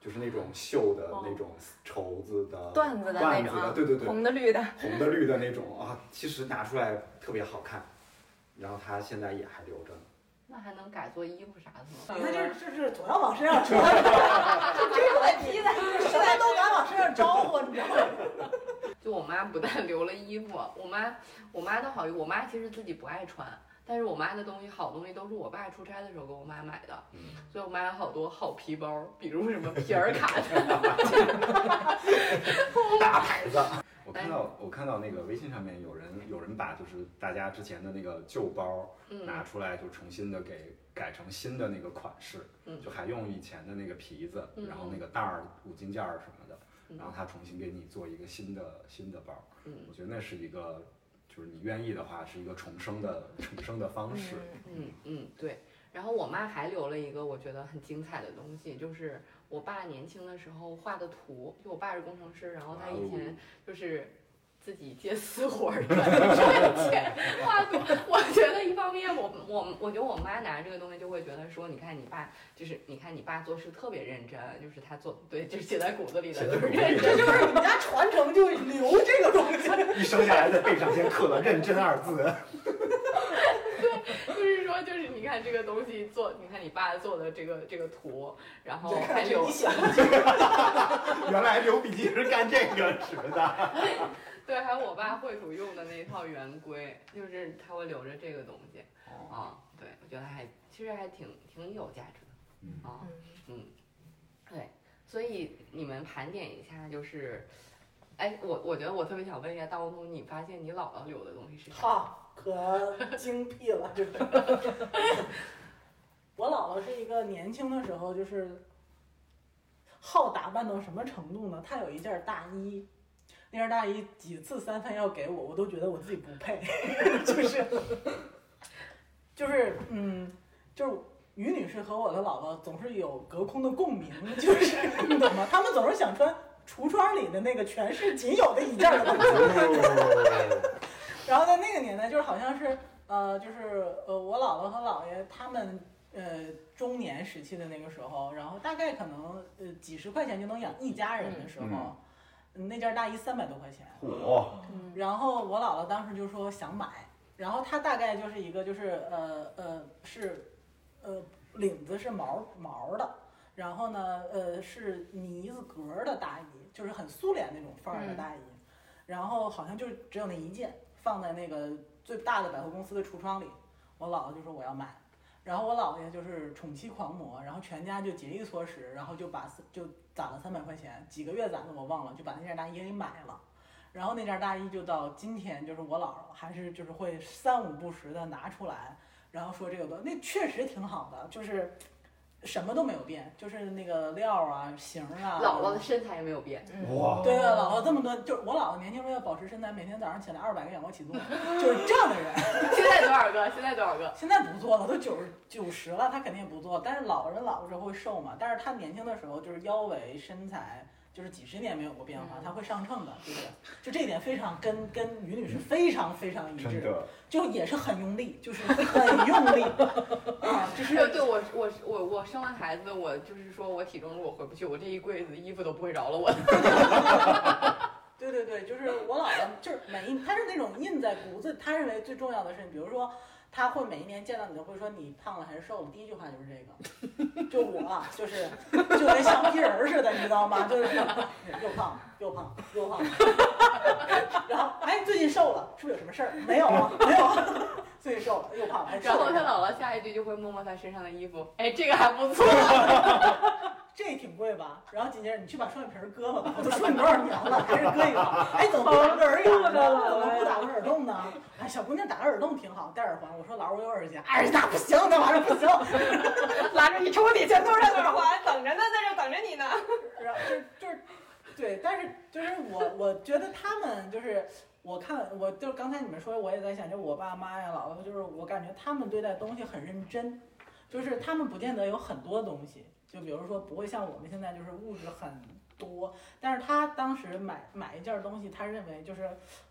就是那种绣的那种绸子的缎子的那缎子的，种啊，对对对，红的绿的，红的绿的那种啊，其实拿出来特别好看。然后她现在也还留着呢。那还能改做衣服啥的吗？你看这这是总要往身上穿，就这个问题呢，现在都敢往身上招呼，你知道吗？就我妈不但留了衣服，我妈我妈的好，我妈其实自己不爱穿，但是我妈的东西好东西都是我爸出差的时候给我妈买的，嗯所以我妈有好多好皮包，比如什么皮尔卡的，大牌子。我看到我看到那个微信上面有人有人把就是大家之前的那个旧包嗯拿出来，就重新的给改成新的那个款式，嗯就还用以前的那个皮子，嗯然后那个带儿、五金件儿什么的，嗯然后他重新给你做一个新的新的包。嗯我觉得那是一个，就是你愿意的话，是一个重生的 重生的方式。嗯嗯对。然后我妈还留了一个我觉得很精彩的东西，就是我爸年轻的时候画的图。就我爸是工程师，然后他以前就是自己接私活儿赚赚钱 画图。我觉得一方面我我我觉得我妈拿这个东西就会觉得说，你看你爸就是你看你爸做事特别认真，就是他做对，就是写在骨子里的，就是认真。这就是你们家传承就留这个东西。一生下来在背上先刻了“认真”二字。就是说，就是你看这个东西做，你看你爸做的这个这个图，然后还留看这你想 原来留笔记是干这个使的。对，还有我爸绘图用的那套圆规，就是他会留着这个东西哦，啊。对，我觉得还其实还挺挺有价值的嗯啊。嗯，对，所以你们盘点一下，就是，哎，我我觉得我特别想问一下大红通，你发现你姥姥留的东西是啥？哈，可精辟了，这是。我姥姥是一个年轻的时候就是好打扮到什么程度呢？她有一件大衣，那件大衣几次三番要给我，我都觉得我自己不配，就是就是嗯，就是于女士和我的姥姥总是有隔空的共鸣，就是 你懂吗？他们总是想穿橱窗里的那个全市仅有的一件的东西。然后在那个年代，就是好像是呃，就是呃，我姥姥和姥爷他们呃中年时期的那个时候，然后大概可能呃几十块钱就能养一家人的时候，嗯那件大衣三百多块钱。嚯！然后我姥姥当时就说想买，然后它大概就是一个就是呃呃是呃领子是毛毛的，然后呢呃是呢子格儿的大衣，就是很苏联那种范儿的大衣，然后好像就只有那一件放在那个最大的百货公司的橱窗里，我姥姥就说我要买。然后我姥爷就是宠妻狂魔，然后全家就节衣缩食，然后就把就攒了三百块钱，几个月攒的我忘了，就把那件大衣给买了。然后那件大衣就到今天，就是我姥姥还是就是会三五不时的拿出来，然后说这个东那确实挺好的，就是什么都没有变，就是那个料啊、型啊。姥姥的身材也没有变，哇！对啊，姥姥这么多，就是我姥姥年轻时候要保持身材，每天早上起来二百个仰卧起坐，就是这样的人。现在多少个？现在多少个？现在不做了，都九十九十了，她肯定也不做。但是老人老了之后会瘦嘛，但是她年轻的时候就是腰围身材就是几十年没有过变化，它会上秤的，对不对？就这一点非常跟跟于女士非常非常一致，就也是很用力，就是很用力 啊，就是对对，我我我我生完孩子，我就是说我体重如果回不去，我这一柜子衣服都不会饶了我。对对对，就是我姥姥，就是每一，她是那种印在骨子，她认为最重要的事情，比如说，她会每一年见到你都会说你胖了还是瘦了，第一句话就是这个，就我啊就是就跟橡皮人儿似的，你知道吗？就是又胖又胖又胖，然后哎最近瘦了，是不是有什么事儿？没有啊，没有啊，最近瘦了又胖然后他。姥姥下一句就会摸摸他身上的衣服，哎，这个还不错。这挺贵吧？然后紧接着你去把双眼皮儿割了吧，我都说你多少年了，还是割一个。哎，怎么不打个耳眼呢？怎么不打个耳洞呢？哎，小姑娘打个耳洞挺好，戴耳环。我说老师我有耳夹，哎，那不行，那玩意儿不行。拉着你抽屉全都是耳环，等着呢，在这等着你呢。然后就就是，对，但是就是我我觉得他们就是。我看，我就刚才你们说，我也在想，就我爸妈呀、姥姥，就是我感觉他们对待东西很认真，就是他们不见得有很多东西，就比如说不会像我们现在就是物质很多，但是他当时买买一件东西，他认为就是，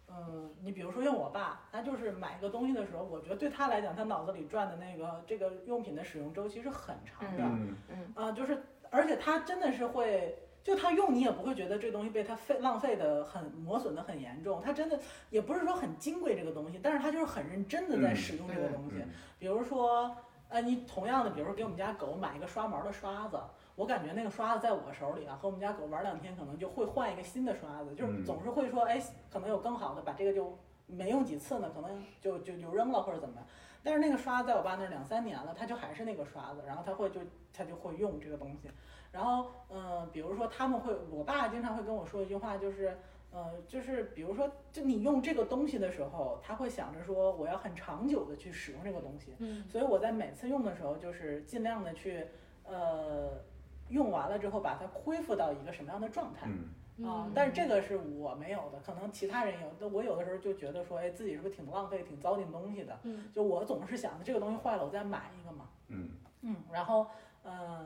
嗯，你比如说像我爸，他就是买一个东西的时候，我觉得对他来讲，他脑子里转的那个这个用品的使用周期是很长的，嗯，啊、就是而且他真的是会。就他用你也不会觉得这东西被他费浪费的很磨损的很严重，他真的也不是说很金贵这个东西，但是他就是很认真的在使用这个东西。嗯比如说，呃，你同样的，比如说给我们家狗买一个刷毛的刷子，我感觉那个刷子在我手里啊，和我们家狗玩两天，可能就会换一个新的刷子，就是嗯总是会说，哎，可能有更好的，把这个就没用几次呢，可能就就就扔了或者怎么样。但是那个刷子在我爸那儿两三年了，他就还是那个刷子，然后他会就他就会用这个东西。然后，嗯、比如说他们会，我爸经常会跟我说一句话，就是，呃，就是比如说，就你用这个东西的时候，他会想着说我要很长久的去使用这个东西。嗯，所以我在每次用的时候，就是尽量的去，呃，用完了之后把它恢复到一个什么样的状态。嗯，啊，但是这个是我没有的，可能其他人有。但我有的时候就觉得说，哎，自己是不是挺浪费、挺糟践东西的？嗯，就我总是想着这个东西坏了，我再买一个嘛。嗯，嗯，然后，呃，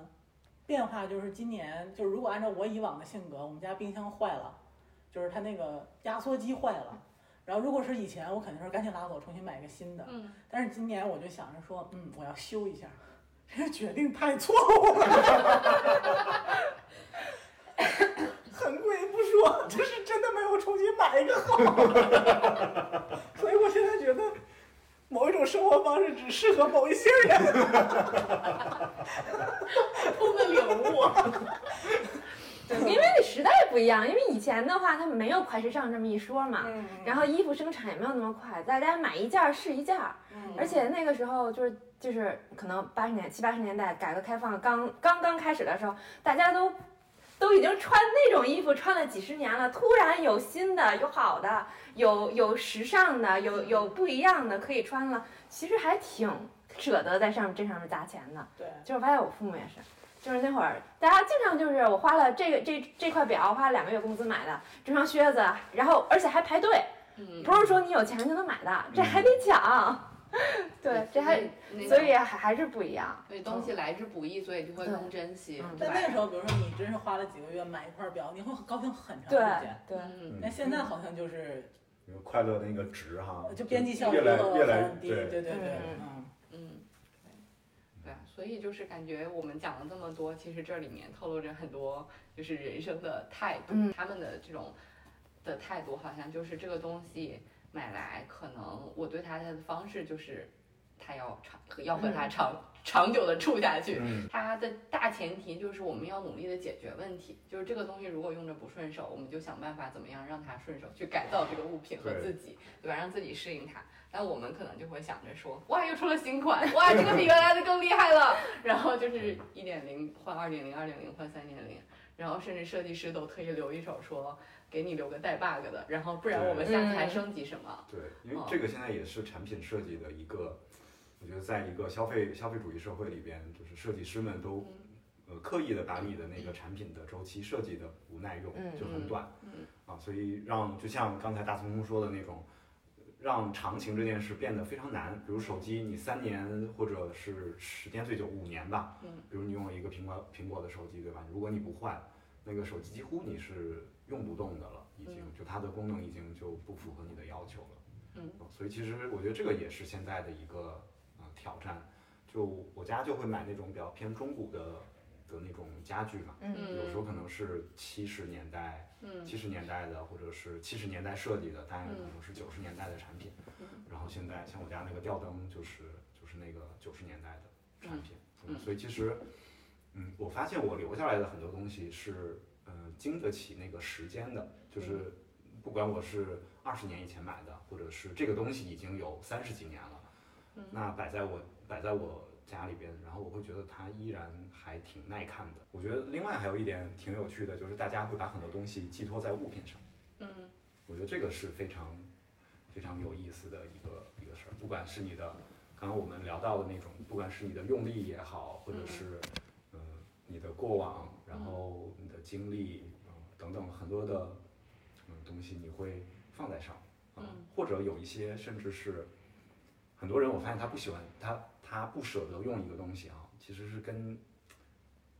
变化就是今年，就是如果按照我以往的性格，我们家冰箱坏了，就是它那个压缩机坏了。然后如果是以前，我肯定是赶紧拉走，重新买一个新的。嗯，但是今年我就想着说，嗯，我要修一下，这个决定太错误了。很贵不说，这是真的没有重新买一个好。所以我现在觉得，某一种生活方式只适合某一些人。通的领悟。因为那时代不一样，因为以前的话，他们没有快时尚这么一说嘛，嗯然后衣服生产也没有那么快，大家买一件儿是一件儿，嗯。而且那个时候就是就是可能八十年七八十年代改革开放刚刚刚开始的时候，大家都都已经穿那种衣服穿了几十年了，突然有新的、有好的、有有时尚的、有有不一样的可以穿了，其实还挺舍得在上面这上面砸钱的。对，就是我发现我父母也是，就是那会儿大家经常就是我花了这个这这块表花了两个月工资买的，这双靴子，然后而且还排队，嗯，不是说你有钱就能买的，这还得抢。对，这还那所以还还是不一样。对东西来之不易，所以就会更珍惜，但那个时候，比如说你真是花了几个月买一块表，你会很高兴很长对时间。对，嗯，那现在好像就是有快乐的那个值哈，就边际效益越来越低，对对对，嗯，所以就是感觉我们讲了这么多，其实这里面透露着很多就是人生的态度，嗯他们的这种的态度，好像就是这个东西买来，可能我对它的方式就是，它要长，要和它长、长久的处下去。嗯它的大前提就是我们要努力的解决问题，就是这个东西如果用着不顺手，我们就想办法怎么样让它顺手，去改造这个物品和自己，对吧？让自己适应它。但我们可能就会想着说，哇，又出了新款，哇，这个比原来的更厉害了。然后就是一点零换二点零，二点零换三点零，然后甚至设计师都特意留一手说，给你留个带 bug 的，然后不然我们下次还升级什么？对，因为这个现在也是产品设计的一个，我觉得在一个消费消费主义社会里边，就是设计师们都呃刻意的把你的那个产品的周期设计的不耐用，嗯就很短，嗯啊，所以让就像刚才大聪聪说的那种。让长情这件事变得非常难，比如手机，你三年或者是时间最久五年吧，嗯，比如你用了一个苹果苹果的手机，对吧？如果你不换，那个手机几乎你是用不动的了，已经嗯就它的功能已经就不符合你的要求了。嗯呃，所以其实我觉得这个也是现在的一个呃挑战。就我家就会买那种比较偏中古的的那种家具嘛，嗯。有时候可能是七十年代、嗯。七十年代的，或者是七十年代设计的，但也可嗯。能是九十年代的产品。嗯。然后现在像我家那个吊灯就是就是那个九十年代的产品，嗯嗯。所以其实，嗯，我发现我留下来的很多东西是，嗯、经得起那个时间的，就是不管我是二十年以前买的，或者是这个东西已经有三十几年了，嗯。那摆在我摆在我家里边，然后我会觉得它依然还挺耐看的。我觉得另外还有一点挺有趣的，就是大家会把很多东西寄托在物品上。嗯我觉得这个是非常非常有意思的一个一个事儿，不管是你的刚刚我们聊到的那种，不管是你的用力也好，或者是嗯、呃你的过往，然后你的经历，嗯、等等很多的嗯东西你会放在上，啊嗯或者有一些甚至是很多人我发现他不喜欢他他不舍得用一个东西啊，其实是跟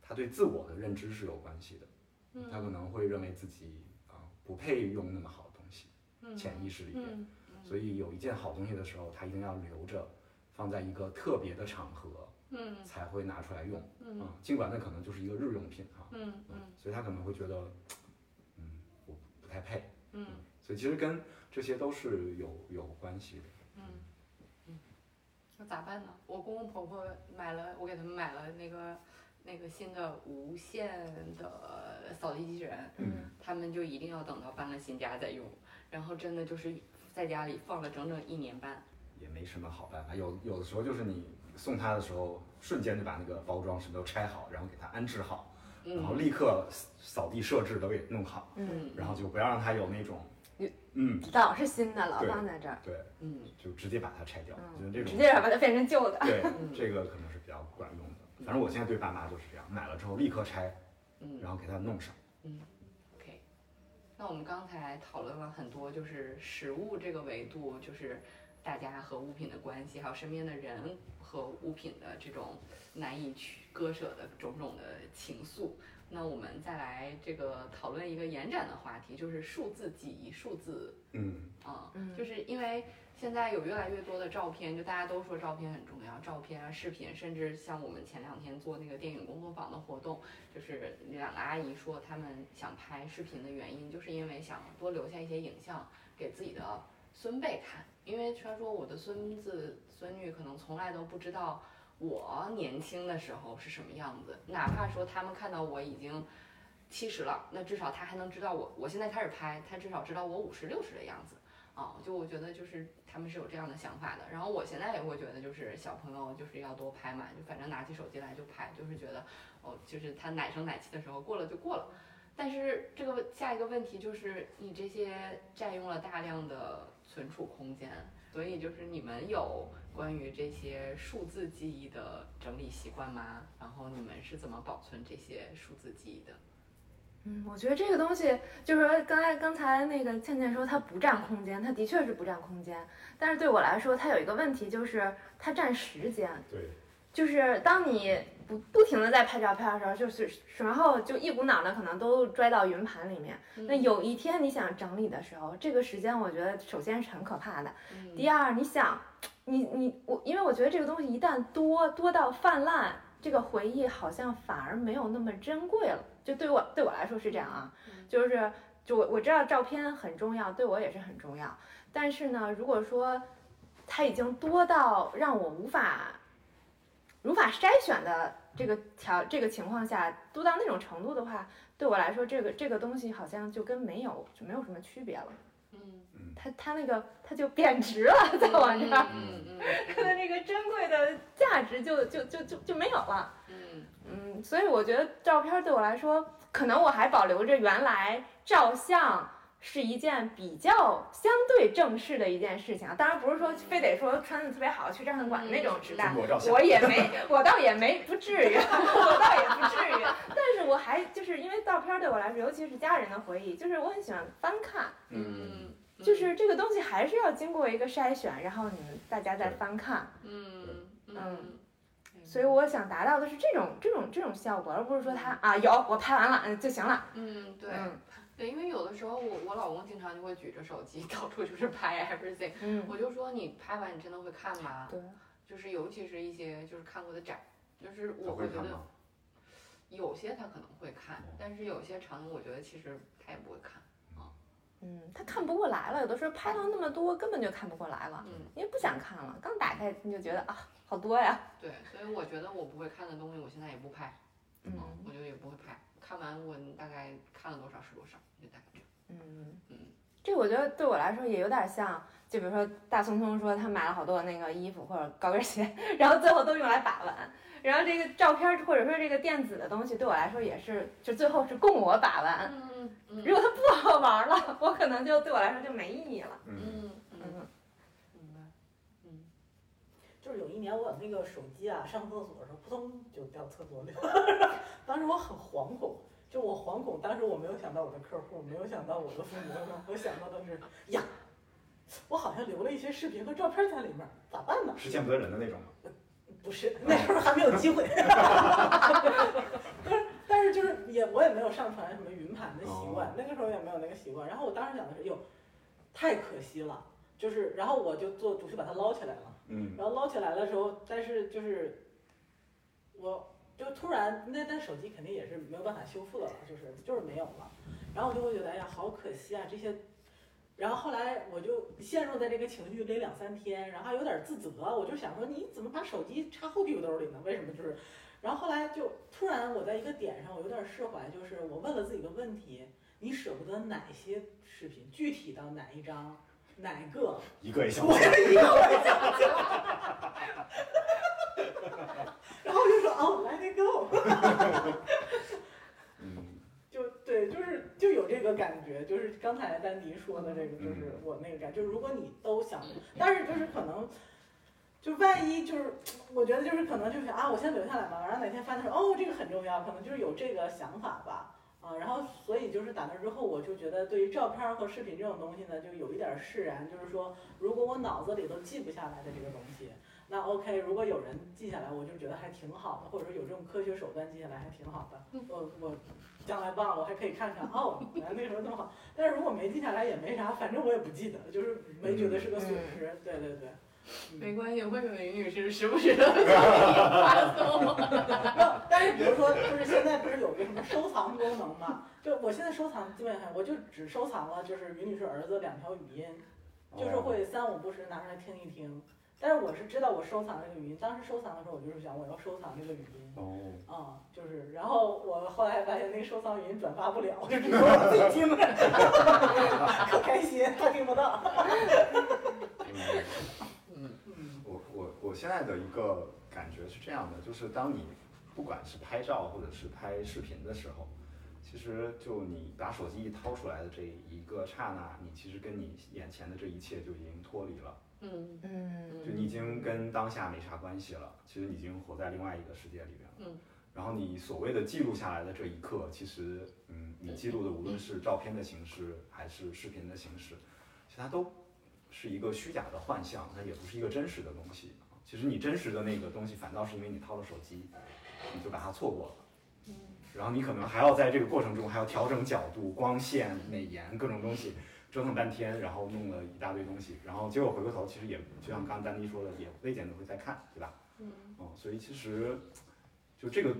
他对自我的认知是有关系的。嗯他可能会认为自己啊、不配用那么好的东西，嗯潜意识里边，嗯所以有一件好东西的时候，他一定要留着，放在一个特别的场合嗯才会拿出来用，嗯啊尽管那可能就是一个日用品哈，嗯嗯所以他可能会觉得，嗯，我不太配，嗯所以其实跟这些都是有有关系的。那咋办呢？我公公婆婆买了，我给他们买了那个那个新的无线的扫地机器人，嗯他们就一定要等到搬了新家再用，然后真的就是在家里放了整整一年半。也没什么好办法，有有的时候就是你送他的时候，瞬间就把那个包装什么都拆好，然后给他安置好，然后嗯立刻扫地设置都给弄好，然后就不要让他有那种有，嗯，老是新的，老放在这儿，对，嗯就直接把它拆掉，嗯就是这种直接把它变成旧的。对，这个可能是比较管用的。反正我现在对爸妈就是这样，买了之后立刻拆，嗯然后给它弄上。嗯 OK，那我们刚才讨论了很多，就是食物这个维度，就是大家和物品的关系，还有身边的人和物品的这种难以去割舍的种种的情愫。那我们再来这个讨论一个延展的话题，就是数字记忆、数字嗯。啊，嗯就是因为现在有越来越多的照片，就大家都说照片很重要，照片啊、视频，甚至像我们前两天做那个电影工作坊的活动，就是两个阿姨说她们想拍视频的原因，就是因为想多留下一些影像给自己的孙辈看，因为虽然说我的孙子孙女可能从来都不知道我年轻的时候是什么样子，哪怕说他们看到我已经。七十了，那至少他还能知道我，我现在开始拍，他至少知道我五十六十的样子。啊，就我觉得就是他们是有这样的想法的。然后我现在也会觉得，就是小朋友就是要多拍嘛，就反正拿起手机来就拍，就是觉得哦，就是他奶声奶气的时候过了就过了。但是这个下一个问题就是，你这些占用了大量的存储空间，所以就是你们有关于这些数字记忆的整理习惯吗？然后你们是怎么保存这些数字记忆的？嗯，我觉得这个东西就是说，刚才刚才那个倩倩说它不占空间，它的确是不占空间。但是对我来说，它有一个问题，就是它占时间。对，就是当你不不停的在拍照片的时候，就是然后就一股脑的可能都拽到云盘里面。那有一天你想整理的时候，这个时间我觉得首先是很可怕的。嗯第二，你想，你你我，因为我觉得这个东西一旦多多到泛滥，这个回忆好像反而没有那么珍贵了。就对我对我来说是这样啊，就是就我我知道照片很重要，对我也是很重要。但是呢，如果说它已经多到让我无法无法筛选的这个条这个情况下，多到那种程度的话，对我来说，这个这个东西好像就跟没有就没有什么区别了。嗯它它那个它就贬值了，在我这儿，嗯嗯它的那个珍贵的价值就就就就就没有了。嗯嗯，所以我觉得照片对我来说，可能我还保留着原来照相是一件比较相对正式的一件事情啊。当然不是说非得说穿的特别好去照相馆那种时代我也没，我倒也没不至于，我倒也不至于。但是我还就是因为照片对我来说，尤其是家人的回忆，就是我很喜欢翻看，嗯，就是这个东西还是要经过一个筛选，然后你们大家再翻看。嗯嗯所以我想达到的是这种这种这种效果，而不是说他啊有我拍完了嗯就行了。嗯，对，嗯对，因为有的时候我我老公经常就会举着手机 到处就是拍 everything，嗯，我就说你拍完你真的会看吗？对，就是尤其是一些就是看过的展，就是他我会觉得？有些他可能会看，但是有些场景我觉得其实他也不会看。嗯，他看不过来了，有的时候拍到那么多，根本就看不过来了，嗯，因为不想看了。刚打开你就觉得啊，好多呀。对，所以我觉得我不会看的东西，我现在也不拍，嗯我觉得也不会拍。看完我大概看了多少是多少，就大概这样。嗯嗯，这我觉得对我来说也有点像，就比如说大聪聪说他买了好多那个衣服或者高跟鞋，然后最后都用来把玩。然后这个照片或者说这个电子的东西对我来说也是，就最后是供我把玩。嗯嗯如果它不好玩了，我可能就对我来说就没意义了。嗯，嗯嗯，嗯明白。嗯，就是有一年我那个手机啊，上厕所的时候扑通就掉厕所里了，当时我很惶恐，就我惶恐，当时我没有想到我的客户，没有想到我的父母，我想到的是呀，我好像留了一些视频和照片在里面，咋办呢？是见不得人的那种吗？不是，那时候还没有机会。但 是但是就是也我也没有上传什么云盘的习惯哦，那个时候也没有那个习惯。然后我当时想的是，哟，太可惜了，就是然后我就做主去把它捞起来了。嗯然后捞起来的时候，但是就是我就突然那但手机肯定也是没有办法修复的了，就是就是没有了。然后我就会觉得哎呀好可惜啊这些。然后后来我就陷入在这个情绪里两三天，然后还有点自责，我就想说你怎么把手机插后屁股兜里呢？为什么就是？然后后来就突然我在一个点上我有点释怀，就是我问了自己一个问题：你舍不得哪些视频？具体到哪一张？哪一个？一个也想我有一个我也想起来，然后我就说哦，Let it go，嗯。就对，就是就有这个感觉，就是刚才丹迪说的这个，就是我那个感觉，就是如果你都想，但是就是可能。就万一就是，我觉得就是可能就是啊，我先留下来吧，然后哪天发现说哦，这个很重要，可能就是有这个想法吧，啊，然后所以就是打那之后，我就觉得对于照片儿和视频这种东西呢，就有一点儿释然，就是说，如果我脑子里都记不下来的这个东西，那 OK，如果有人记下来，我就觉得还挺好的，或者说有这种科学手段记下来还挺好的，我我将来忘了我还可以看看，哦，原来那时候那么好，但是如果没记下来也没啥，反正我也不记得，就是没觉得是个损失，对对对。没关系，问问于女士时不时的发送。但是比如说，就是现在不是有个什么收藏功能嘛？就我现在收藏基本上，我就只收藏了就是云女士儿子两条语音，就是会三五不时拿出来听一听。但是我是知道我收藏这个语音，当时收藏的时候我就是想我要收藏这个语音。哦，啊、就是，然后我后来发现那个收藏语音转发不了，就只有我自己听了，可开心，他听不到。我现在的一个感觉是这样的，就是当你不管是拍照或者是拍视频的时候，其实就你把手机一掏出来的这一个刹那，你其实跟你眼前的这一切就已经脱离了，嗯嗯就你已经跟当下没啥关系了，其实你已经活在另外一个世界里边了。嗯然后你所谓的记录下来的这一刻，其实，嗯，你记录的无论是照片的形式还是视频的形式，其实它都是一个虚假的幻象，它也不是一个真实的东西。其实你真实的那个东西，反倒是因为你掏了手机，你就把它错过了。然后你可能还要在这个过程中还要调整角度、光线、美颜各种东西，折腾半天，然后弄了一大堆东西，然后结果回过头，其实也就像刚刚丹妮说的，也未见得会再看，对吧？嗯哦，所以其实就这个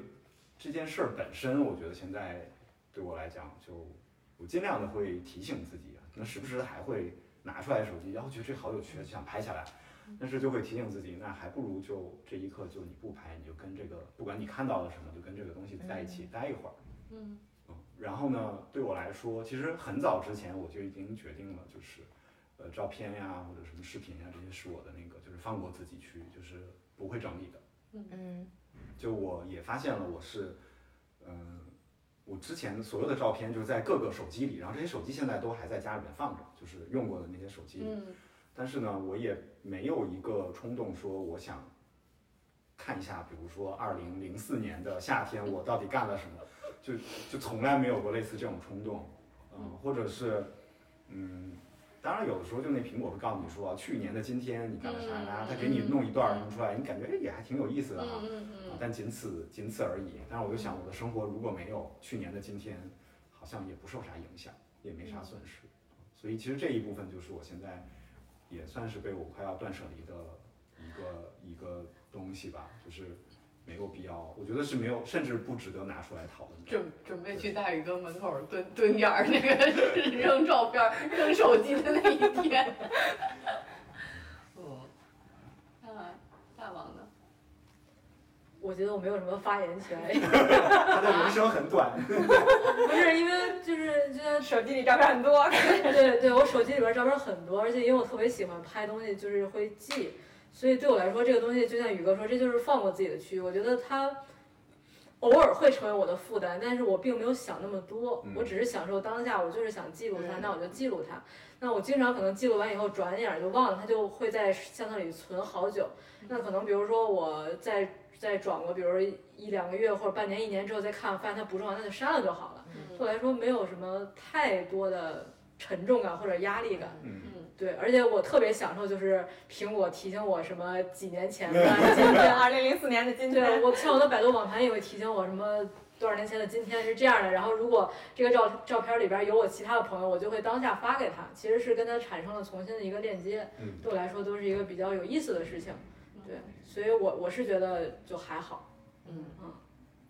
这件事儿本身，我觉得现在对我来讲，就我尽量的会提醒自己，那时不时还会拿出来手机，然后觉得这好有趣，就想拍下来。但是就会提醒自己，那还不如就这一刻就你不拍，你就跟这个不管你看到了什么，就跟这个东西在一起待一会儿。嗯。嗯，然后呢，对我来说，其实很早之前我就已经决定了，就是，呃，照片呀或者什么视频呀这些是我的那个，就是放过自己去，就是不会整理的。嗯。就我也发现了，我是，嗯、我之前所有的照片就是在各个手机里，然后这些手机现在都还在家里面放着，就是用过的那些手机但是呢，我也没有一个冲动说我想看一下，比如说二零零四年的夏天我到底干了什么，就就从来没有过类似这种冲动，嗯，或者是，嗯，当然有的时候就那苹果会告诉你说，去年的今天你干了啥啥，嗯他给你弄一段儿出来，你感觉哎也还挺有意思的哈。但仅此仅此而已。但是我就想，我的生活如果没有去年的今天，好像也不受啥影响，也没啥损失。所以其实这一部分就是我现在也算是被我快要断舍离的一个一个东西吧，就是没有必要，我觉得是没有，甚至不值得拿出来讨论。准准备去大宇哥门口蹲蹲点儿，那个 扔照片儿、扔手机的那一天。嗯，啊，大王呢？我觉得我没有什么发言权，他的人生很短，不是因为就是就像手机里照片很多，对对，我手机里边照片很多，而且因为我特别喜欢拍东西，就是会记，所以对我来说，这个东西就像宇哥说，这就是放过自己的区域。我觉得它偶尔会成为我的负担，但是我并没有想那么多，嗯。我只是享受当下，我就是想记录它，嗯。那我就记录它。那我经常可能记录完以后，转眼就忘了，它就会在相册里存好久。那可能比如说我再再转过，比如说一两个月或者半年、一年之后再看，发现它不重要，那就删了就好了。嗯对我来说没有什么太多的沉重感或者压力感。嗯，嗯对，而且我特别享受，就是苹果提醒我什么几年前的 今天，二零零四年的今天对天，我像我的百度网盘也会提醒我什么多少年前的今天是这样的。然后如果这个照照片里边有我其他的朋友，我就会当下发给他，其实是跟他产生了重新的一个链接。嗯对我来说都是一个比较有意思的事情。对，所以我我是觉得就还好。嗯嗯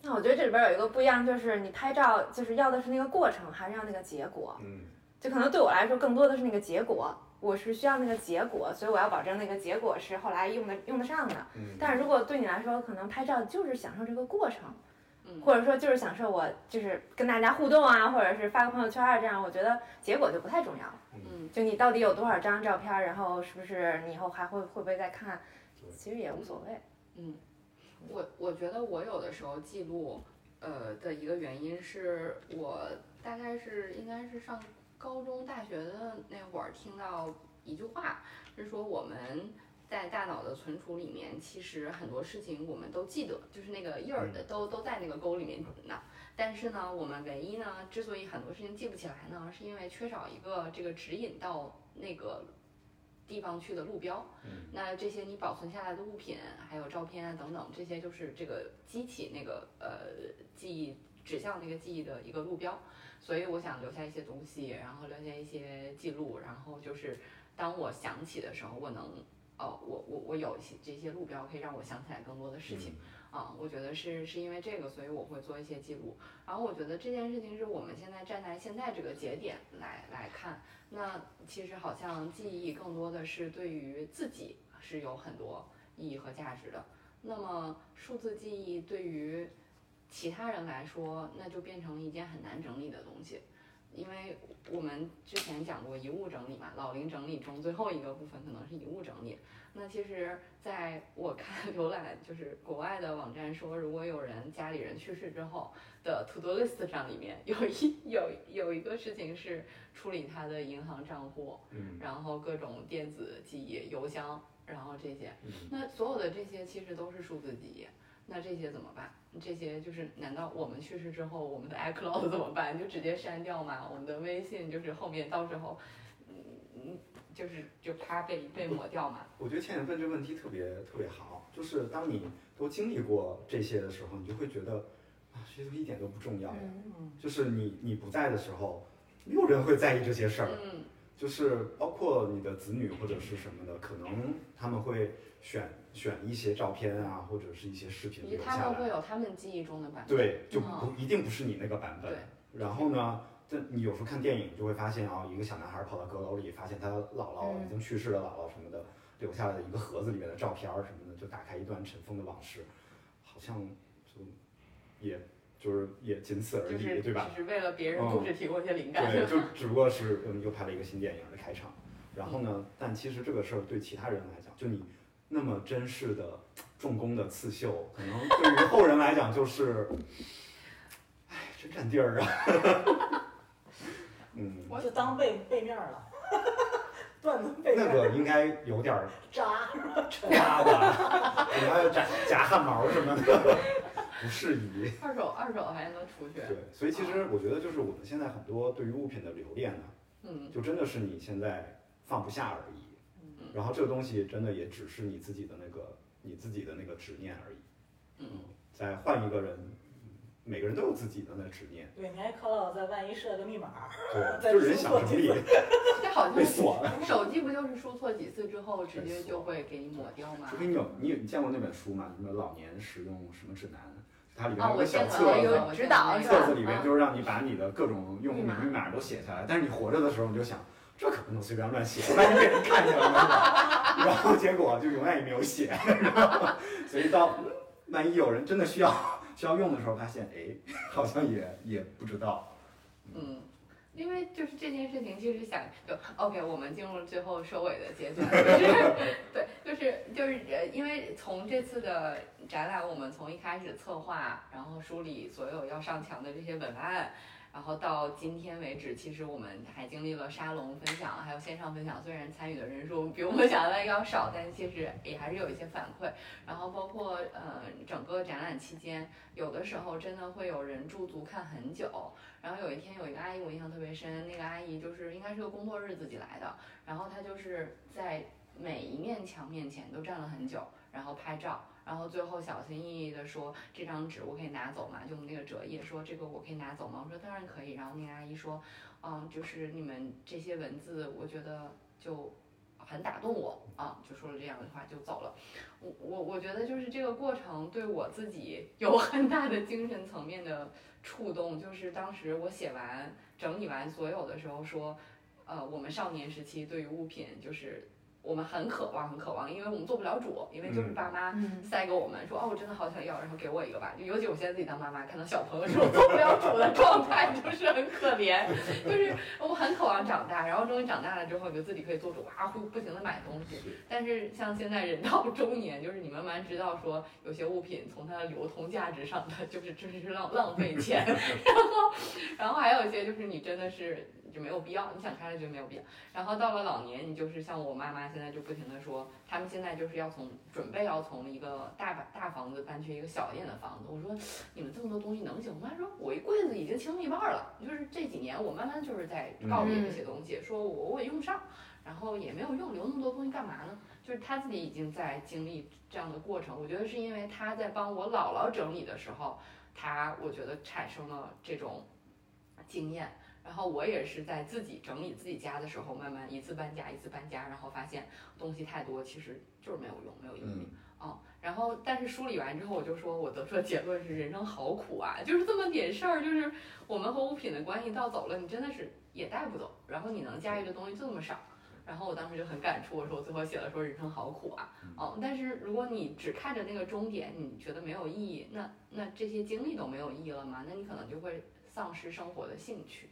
那我觉得这里边有一个不一样，就是你拍照就是要的是那个过程，还是要那个结果？嗯就可能对我来说，更多的是那个结果，我是需要那个结果，所以我要保证那个结果是后来用的用得上的。嗯，但是如果对你来说，可能拍照就是享受这个过程，嗯或者说就是享受我就是跟大家互动啊，或者是发个朋友圈啊，这样我觉得结果就不太重要了。嗯就你到底有多少张照片，然后是不是你以后还会会不会再看，其实也无所谓。嗯，我我觉得我有的时候记录，呃的一个原因是我大概是应该是上高中、大学的那会儿听到一句话，是说我们在大脑的存储里面，其实很多事情我们都记得，就是那个印儿的都都在那个沟里面呢。但是呢，我们唯一呢，之所以很多事情记不起来呢，是因为缺少一个这个指引到那个地方去的路标。嗯那这些你保存下来的物品，还有照片啊等等，这些就是这个机器那个呃记忆指向那个记忆的一个路标。所以我想留下一些东西，然后留下一些记录，然后就是当我想起的时候，我能。哦，我我我有一些这些路标可以让我想起来更多的事情啊、我觉得是是因为这个，所以我会做一些记录。然后我觉得这件事情是我们现在站在现在这个节点来来看，那其实好像记忆更多的是对于自己是有很多意义和价值的。那么数字记忆对于其他人来说，那就变成一件很难整理的东西。因为我们之前讲过遗物整理嘛，老龄整理中最后一个部分可能是遗物整理。那其实在我看浏览就是国外的网站说，如果有人家里人去世之后的 to do list 上里面 有一有有一个事情是处理他的银行账户，嗯然后各种电子记忆、邮箱，然后这些，嗯那所有的这些其实都是数字记忆。那这些怎么办？这些就是难道我们去世之后，我们的 iCloud 怎么办？就直接删掉吗？我们的微信就是后面到时候，就是就啪被被抹掉嘛？我觉得倩倩问这个问题特别特别好，就是当你都经历过这些的时候，你就会觉得啊，这些都一点都不重要。嗯，就是你你不在的时候，没有人会在意这些事儿。嗯就是包括你的子女或者是什么的，可能他们会选选一些照片啊，或者是一些视频留下他们会来。有他们记忆中的版本。对，就不嗯一定不是你那个版本。对。然后呢，这你有时候看电影就会发现啊，一个小男孩跑到阁楼里，发现他姥姥嗯已经去世的姥姥什么的留下来的一个盒子里面的照片儿什么的，就打开一段尘封的往事，好像就也就是也仅此而已，就是对吧？只是为了别人故事提供一些灵感。对，就只不过是嗯又拍了一个新电影的开场，然后呢，但其实这个事儿对其他人来讲，就你那么珍视的重工的刺绣，可能对于后人来讲就是，哎，真占地儿啊。嗯，我就当背背面了，段子背面那个应该有点儿扎是吧？沉扎吧，你要夹夹汗毛什么的，不适宜。二手二手还能出去。对，所以其实我觉得就是我们现在很多对于物品的留恋呢，嗯就真的是你现在放不下而已。然后这个东西真的也只是你自己的那个你自己的那个执念而已。嗯，再换一个人，每个人都有自己的那执念。对，你还考老在万一设个密码，对，就是人想整理这好像被锁了。手机不就是输错几次之后直接就会给你抹掉吗除？非你有你有你见过那本书吗？什么老年使用什么指南？它里面哦，有个小册子，指导是吧册子里面嗯就是让你把你的各种用户密码名密码都写下来，但是你活着的时候你就想，这可不能随便乱写，万一被人看见了呢，然后结果就永远也没有写，然后所以到万一有人真的需要需要用的时候，发现哎，好像也也不知道。嗯，因为就是这件事情，其实想就 OK，我们进入最后收尾的阶段，就 是对，就是就是呃，因为从这次的展览，我们从一开始策划，然后梳理所有要上墙的这些文案。然后到今天为止，其实我们还经历了沙龙分享，还有线上分享。虽然参与的人数比我们想象的要少，但其实也还是有一些反馈。然后包括呃整个展览期间，有的时候真的会有人驻足看很久。然后有一天有一个阿姨我印象特别深，那个阿姨就是应该是个工作日自己来的，然后她就是在每一面墙面前都站了很久，然后拍照。然后最后小心翼翼地说：“这张纸我可以拿走吗？就我们那个折页，说这个我可以拿走吗？”我说：“当然可以。”然后那个阿姨说：“嗯，就是你们这些文字，我觉得就很打动我啊，就说了这样的话就走了。我我我觉得就是这个过程对我自己有很大的精神层面的触动，就是当时我写完整理完所有的时候说，呃，我们少年时期对于物品就是。我们很渴望，很渴望，因为我们做不了主，因为就是爸妈嗯塞给我们说，哦，我真的好想要，然后给我一个吧。就尤其我现在自己当妈妈，看到小朋友这种 做不了主的状态，就是很可怜。就是我很渴望长大，然后终于长大了之后，你就自己可以做主，啊，会不停的买东西。但是像现在人到中年，就是你慢慢知道说，有些物品从它的流通价值上，它就是真是浪浪费钱。然后，然后还有一些就是你真的是就没有必要，你想开了就没有必要。然后到了老年，你就是像我妈妈现在就不停的说，他们现在就是要从准备要从一个大把大房子搬去一个小一点的房子。我说你们这么多东西能行吗？她说我一柜子已经清一半了，就是这几年我慢慢就是在告别这些东西，说我我也用不上，然后也没有用，留那么多东西干嘛呢？就是他自己已经在经历这样的过程。我觉得是因为他在帮我姥姥整理的时候，他我觉得产生了这种经验。然后我也是在自己整理自己家的时候，慢慢一次搬家一次搬家，然后发现东西太多，其实就是没有用，没有意义。哦，然后但是梳理完之后，我就说我得出的结论是人生好苦啊，就是这么点事儿，就是我们和物品的关系到走了，你真的是也带不走，然后你能驾驭的东西就这么少。然后我当时就很感触，我说我最后写了说人生好苦啊，哦，但是如果你只看着那个终点，你觉得没有意义，那那这些经历都没有意义了吗？那你可能就会丧失生活的兴趣。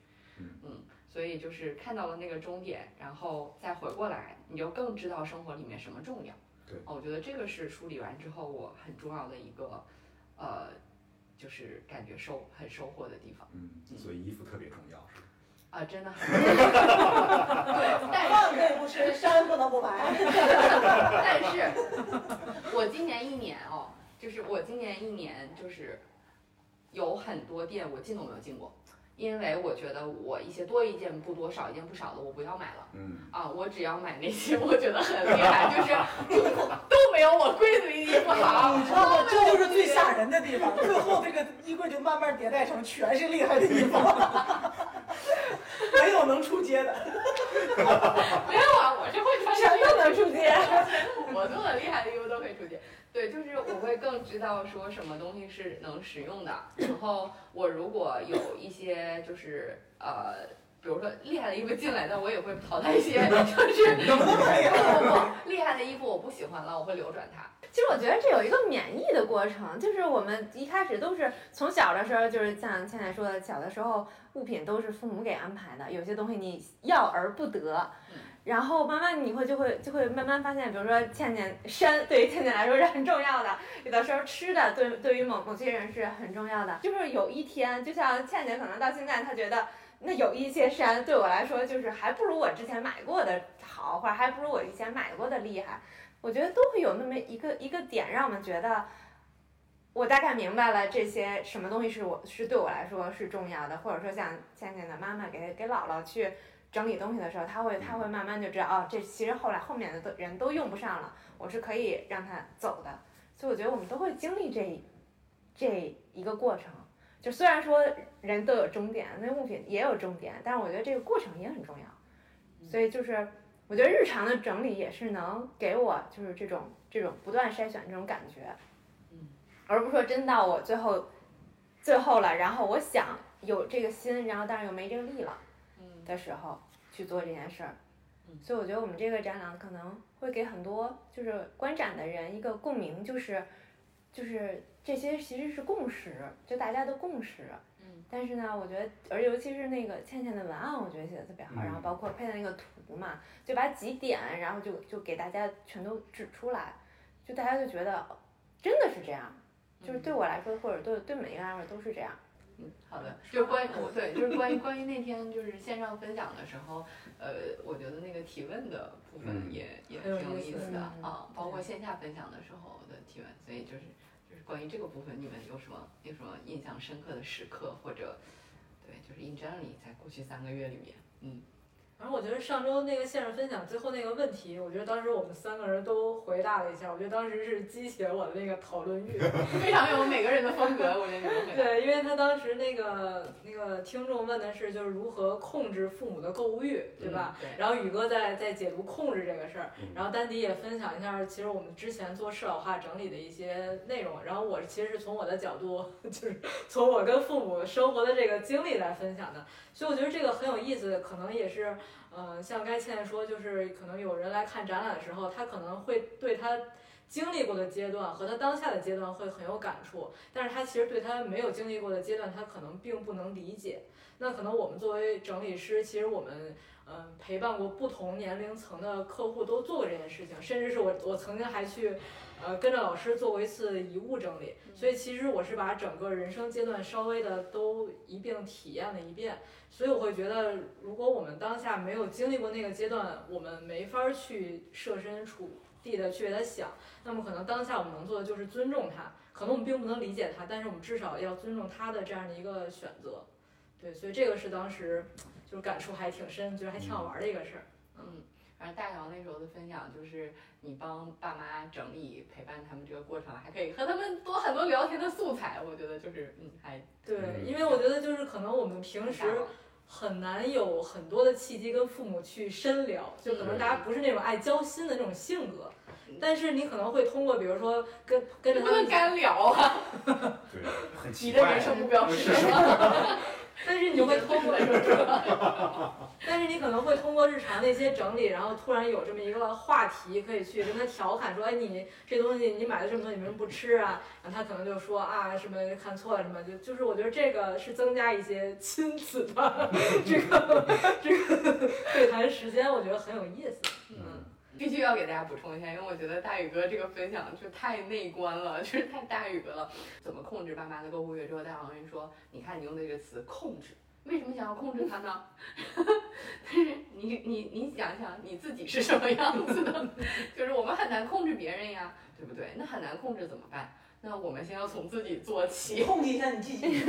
嗯，所以就是看到了那个终点，然后再回过来，你就更知道生活里面什么重要。对哦，我觉得这个是梳理完之后我很重要的一个，呃，就是感觉收很收获的地方嗯，所以衣服特别重要，是吧？啊，真的很 对，但是饭可以不吃，山不能不埋。但是，我今年一年哦，就是我今年一年就是有很多店我进都没有进过，因为我觉得我一些多一件不多，少一件不少的我不要买了嗯，啊，我只要买那些我觉得很厉害，就是 都没有我柜子里的衣服好。你知道吗？这就是最吓人的地方，最后这个衣柜就慢慢迭代成全是厉害的衣服，没有能出街的。没有啊，我是会穿全都能出街。我做的厉害的衣服都可以出街。对，就是我会更知道说什么东西是能使用的。然后我如果有一些就是呃，比如说厉害的衣服进来，但我也会淘汰一些，就是！不不不，厉害的衣服我不喜欢了，我会流转它。其实我觉得这有一个免疫的过程，就是我们一开始都是从小的时候，就是像倩倩说的，小的时候物品都是父母给安排的，有些东西你要而不得，然后慢慢你会就会就会慢慢发现，比如说倩倩山对于倩倩来说是很重要的，有的时候吃的对对于某某些人是很重要的，就是有一天，就像倩倩可能到现在她觉得。那有一些山对我来说，就是还不如我之前买过的好，或者还不如我以前买过的厉害。我觉得都会有那么一个一个点，让我们觉得，我大概明白了这些什么东西是我是对我来说是重要的，或者说像倩倩的妈妈给给姥姥去整理东西的时候，他会他会慢慢就知道，哦，这其实后来后面的都人都用不上了，我是可以让他走的。所以我觉得我们都会经历这这一个过程。就虽然说人都有终点，那物品也有终点，但是我觉得这个过程也很重要。所以就是我觉得日常的整理也是能给我就是这种这种不断筛选这种感觉，嗯，而不是说真到我最后最后了，然后我想有这个心，然后但是又没这个力了。嗯的时候去做这件事儿嗯。所以我觉得我们这个展览可能会给很多就是观展的人一个共鸣，就是就是这些其实是共识，就大家的共识。嗯。但是呢，我觉得，而尤其是那个倩倩的文案，我觉得写的特别好，嗯然后包括配的那个图嘛，就把几点，然后就就给大家全都指出来，就大家就觉得哦真的是这样，就是对我来说，或者对对每一个人来说都是这样。嗯，好的，就是关于我对，就是关于关于那天就是线上分享的时候，呃，我觉得那个提问的部分嗯。也、也挺有意思的嗯啊，包括线下分享的时候的提问，所以就是就是关于这个部分，你们有什么有什么印象深刻的时刻，或者对，就是 in generally 在过去三个月里面，嗯，反正我觉得上周那个线上分享最后那个问题，我觉得当时我们三个人都回答了一下，我觉得当时是激起了我的那个讨论欲。非常有每个人的风格，我觉得你们对，因为他当时那个那个听众问的是，就是如何控制父母的购物欲，对吧？嗯对然后宇哥在在解读控制这个事儿嗯，然后丹迪也分享一下，其实我们之前做社老化整理的一些内容。然后我其实是从我的角度，就是从我跟父母生活的这个经历来分享的，所以我觉得这个很有意思，可能也是，嗯，像该倩说，就是可能有人来看展览的时候，他可能会对他。经历过的阶段和他当下的阶段会很有感触，但是他其实对他没有经历过的阶段，他可能并不能理解。那可能我们作为整理师，其实我们嗯、陪伴过不同年龄层的客户都做过这件事情，甚至是我我曾经还去呃跟着老师做过一次遗物整理，所以其实我是把整个人生阶段稍微的都一并体验了一遍，所以我会觉得，如果我们当下没有经历过那个阶段，我们没法儿去设身处地的去为他想。那么可能当下我们能做的就是尊重他，可能我们并不能理解他，但是我们至少要尊重他的这样的一个选择。对，所以这个是当时就是感触还挺深，觉得还挺好玩的一个事儿。嗯，反正大姚那时候的分享就是你帮爸妈整理陪伴他们这个过程，还可以和他们多很多聊天的素材，我觉得就是嗯还对，嗯因为我觉得就是可能我们平时很难有很多的契机跟父母去深聊，就可能大家不是那种爱交心的那种性格，但是你可能会通过比如说跟跟着他们干聊啊！对，很你奇怪你的人。生目标是什么？但是你就会通过，但是你可能会通过日常的一些整理，然后突然有这么一个话题可以去跟他调侃说，哎，你这东西你买的这么多，你为什么不吃啊？然后他可能就说啊什么看错了什么，就就是我觉得这个是增加一些亲子的 这个这个 对谈时间，我觉得很有意思。嗯，必须要给大家补充一下，因为我觉得大宇哥这个分享就太内观了，就是太大宇哥了。怎么控制爸妈的购物欲？之后，大王人说：“你看你用的这个词‘控制’，为什么想要控制他呢？但是你你你想想你自己是什么样子的？就是我们很难控制别人呀，对不对？那很难控制怎么办？那我们先要从自己做起。控制一下你自己。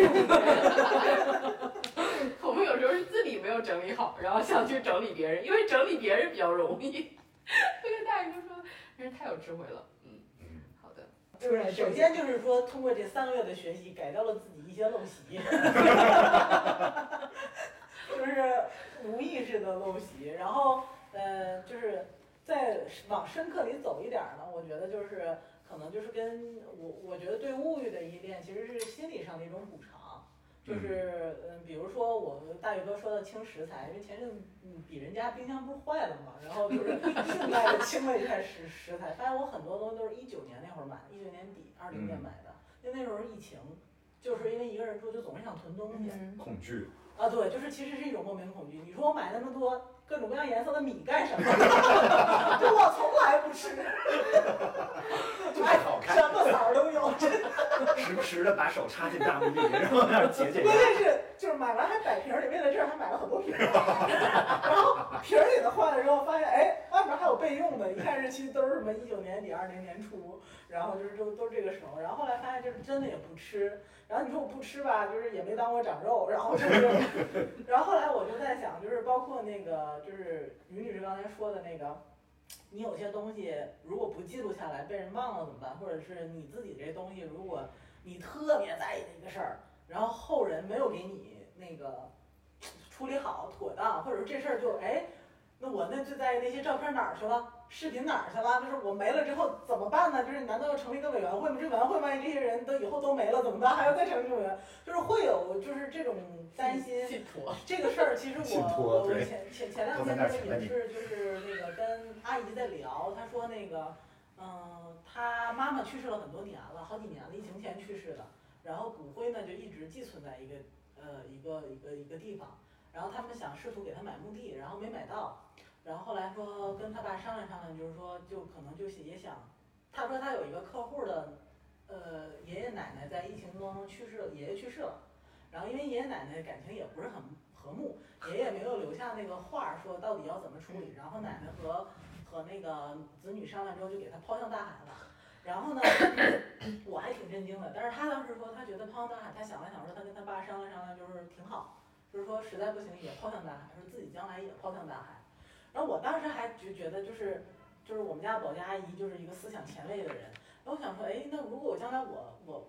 我们有时候是自己没有整理好，然后想去整理别人，因为整理别人比较容易。这个大宇哥说，真是太有智慧了。嗯，好的。就是首先就是说，通过这三个月的学习，改掉了自己一些陋习，就是无意识的陋习。然后，呃，就是再往深刻里走一点儿呢，我觉得就是可能就是跟我我觉得对物欲的依恋，其实是心理上的一种补偿。就是嗯，比如说我大宇哥说的清食材，因为前阵嗯比人家冰箱不是坏了嘛，然后就是 顺带着清了一下食食材，发现我很多东西都是一九年那会儿买的，一九年底二零年买的，因为那时候是疫情，就是因为一个人住就总是想囤东西、嗯，恐惧，啊，对，就是其实是一种莫名恐惧。你说我买那么多各种各样颜色的米干什么？就我从来不吃，就是好看，什么色儿都有，真的。时不时的把手插进大米里，然后那儿解解关压。键是就是买完还摆瓶儿里，为了这还买了很多瓶儿，然后瓶儿里的换了之后发现，哎，外面还有备用的，一看日期都是什么一九年底、二零年初，然后就是都都这个时候，然后后来发现就是真的也不吃，然后你说我不吃吧，就是也没当我长肉，然后就是，然后后来我就在想，就是包括那个就是于女士刚才说的那个。你有些东西如果不记录下来，被人忘了怎么办？或者是你自己这东西，如果你特别在意的一个事儿，然后后人没有给你那个处理好妥当，或者说这事儿就哎，那我那就在那些照片哪儿去了，视频哪儿去了？就是我没了之后怎么办呢？就是你难道要成立一个委员会吗？这委员会万一这些人都以后都没了怎么办？还要再成立一个委员？就是会有就是这种担心。信托。这个事儿其实信我我前前前两天也是就是那个跟阿姨在聊，她说那个嗯，她妈妈去世了很多年了，好几年了，疫情前去世的，然后骨灰呢就一直寄存在一个呃一个一个一个地方，然后他们想试图给他买墓地，然后没买到，然后后来说跟他爸商量商量，就是说就可能就是也想，他说他有一个客户的呃爷爷奶奶在疫情当中去世了，爷爷去世了。然后因为爷爷奶奶感情也不是很和睦，爷爷没有留下那个话儿说到底要怎么处理，然后奶奶和和那个子女商量之后就给他抛向大海了。然后呢，我还挺震惊的，但是他当时说他觉得抛向大海，他想了想说他跟他爸商量商量就是挺好，就是说实在不行也抛向大海，说自己将来也抛向大海。然后我当时还就觉得就是就是我们家保洁阿姨就是一个思想前卫的人，然后我想说，哎，那如果我将来我我我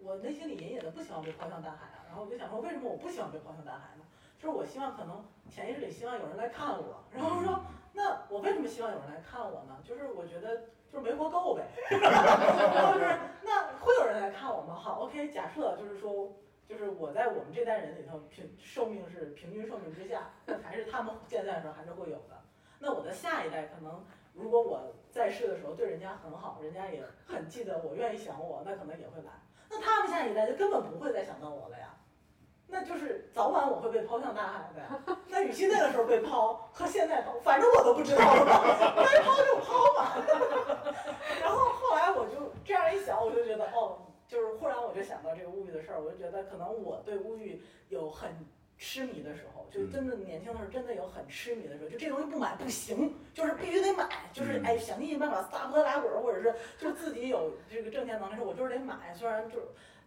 我我内心里隐隐的不希望被抛向大海啊，然后我就想说，为什么我不希望被抛向大海呢？就是我希望可能潜意识里希望有人来看我，然后说，那我为什么希望有人来看我呢？就是我觉得就是没活够呗，然 后就是那会有人来看我吗？好，OK，假设就是说。就是我在我们这代人里头平寿命是平均寿命之下，那还是他们健在的时候还是会有的。那我的下一代可能，如果我在世的时候对人家很好，人家也很记得我，愿意想我，那可能也会来。那他们下一代就根本不会再想到我了呀。那就是早晚我会被抛向大海的。那与其那个时候被抛和现在抛，反正我都不知道了嘛，该抛就抛嘛。然后后来我就这样一想，我就觉得哦。就是忽然我就想到这个物欲的事儿，我就觉得可能我对物欲有很痴迷的时候，就真的年轻的时候真的有很痴迷的时候，就这东西不买不行，就是必须得买，就是哎想尽办法撒泼打滚，或者是就自己有这个挣钱能力时候，我就是得买，虽然就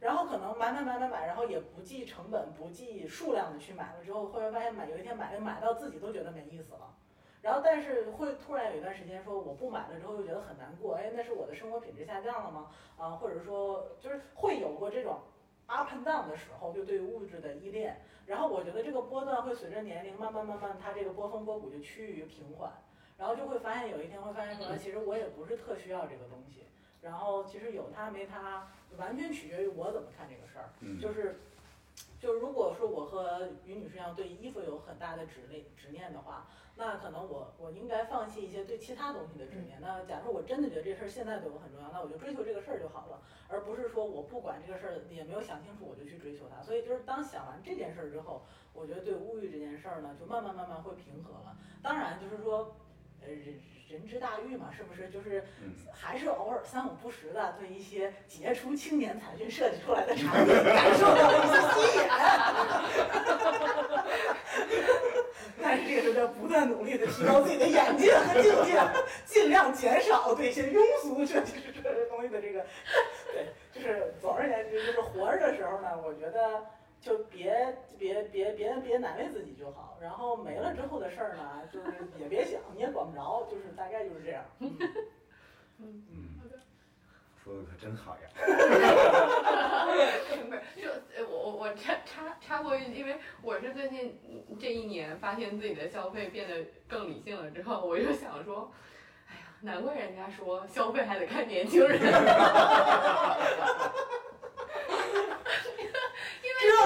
然后可能买买买买买，然后也不计成本不计数量的去买了之后，后来发现买有一天买买到自己都觉得没意思了。然后，但是会突然有一段时间说我不买了之后又觉得很难过，哎，那是我的生活品质下降了吗？啊，或者说就是会有过这种 up and down 的时候，就对于物质的依恋。然后我觉得这个波段会随着年龄慢慢慢慢，它这个波峰波谷就趋于平缓。然后就会发现有一天会发现说，其实我也不是特需要这个东西。然后其实有他没他，完全取决于我怎么看这个事儿。就是。就如果说我和于女士一样对衣服有很大的执念执念的话，那可能我我应该放弃一些对其他东西的执念。那假如我真的觉得这事儿现在对我很重要，那我就追求这个事儿就好了，而不是说我不管这个事儿也没有想清楚我就去追求它。所以就是当想完这件事儿之后，我觉得对物欲这件事儿呢，就慢慢慢慢会平和了。当然就是说。呃，人人之大欲嘛，是不是？就是还是偶尔三五不时的对一些杰出青年才俊设计出来的产品感受到一些吸引。但是这个时候要不断努力的提高自己的眼界和境界，尽量减少对一些庸俗设计这些东西的这个。对，就是总而言之，就是活着的时候呢，我觉得。就别别别别别难为自己就好，然后没了之后的事儿呢，就是 也别想，你也管不着，就是大概就是这样。嗯 嗯，说的可真好呀。不是，就我我我插插插过一句，因为我是最近这一年发现自己的消费变得更理性了之后，我就想说，哎呀，难怪人家说消费还得看年轻人。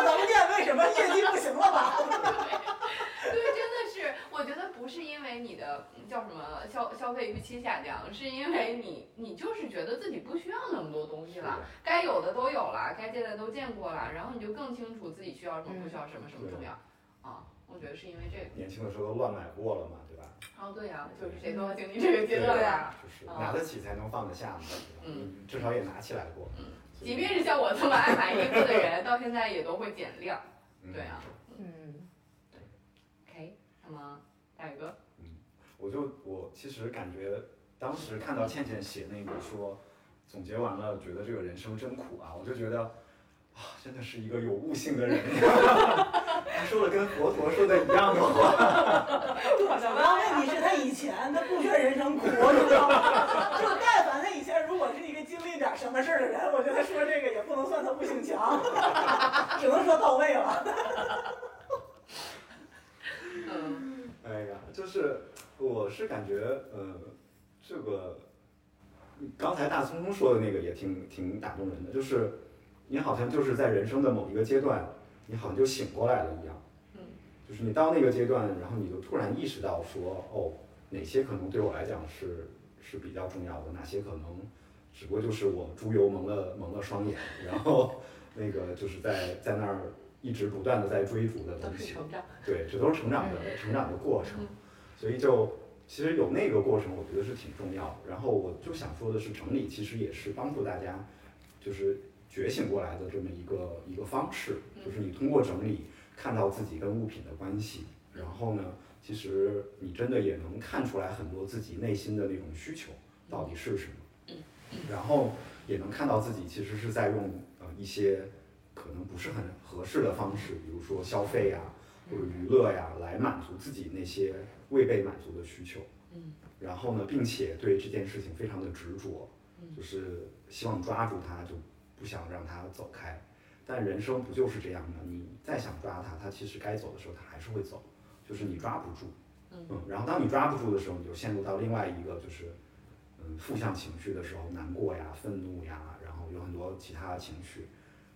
咱们店为什么业绩不行了吧？对，真的是，我觉得不是因为你的叫什么消消费预期下降，是因为你你就是觉得自己不需要那么多东西了，该有的都有了，该见的都见过了，然后你就更清楚自己需要什么，不需要什么，什么重要。啊，我觉得是因为这个。年轻的时候都乱买过了嘛，对吧？哦，对呀、就是谁都要经历这个阶段呀啊。就是拿得起才能放得下嘛，嗯至少也拿起来过。嗯即便是像我这么爱买衣服的人，到现在也都会减量。嗯对啊。嗯，对 OK，那么大宇哥，我就我其实感觉当时看到倩倩写那个说总结完了，觉得这个人生真苦啊，我就觉得啊，真的是一个有悟性的人。他说了跟佛陀说的一样 的话。主要问题是他以前他不觉得人生苦，你知道吗？就但一点什么事儿的人，我觉得说这个也不能算他不性强，只能说到位了。嗯哎呀，就是我是感觉呃，这个刚才大聪聪说的那个也挺挺打动人的，就是你好像就是在人生的某一个阶段，你好像就醒过来了一样。嗯，就是你到那个阶段，然后你就突然意识到说，哦，哪些可能对我来讲是是比较重要的，哪些可能只不过就是我猪油蒙了蒙了双眼，然后那个就是在在那儿一直不断的在追逐的东西。成长。对，这都是成长的成长的过程，所以就其实有那个过程，我觉得是挺重要的。然后我就想说的是，整理其实也是帮助大家就是觉醒过来的这么一个一个方式，就是你通过整理看到自己跟物品的关系，然后呢，其实你真的也能看出来很多自己内心的那种需求到底是什么，然后也能看到自己其实是在用呃一些可能不是很合适的方式，比如说消费呀、或者娱乐呀，来满足自己那些未被满足的需求。嗯。然后呢，并且对这件事情非常的执着，就是希望抓住它，就不想让它走开。但人生不就是这样吗？你再想抓它，它其实该走的时候它还是会走，就是你抓不住。嗯然后当你抓不住的时候，你就陷入到另外一个就是嗯负向情绪的时候，难过呀、愤怒呀，然后有很多其他的情绪。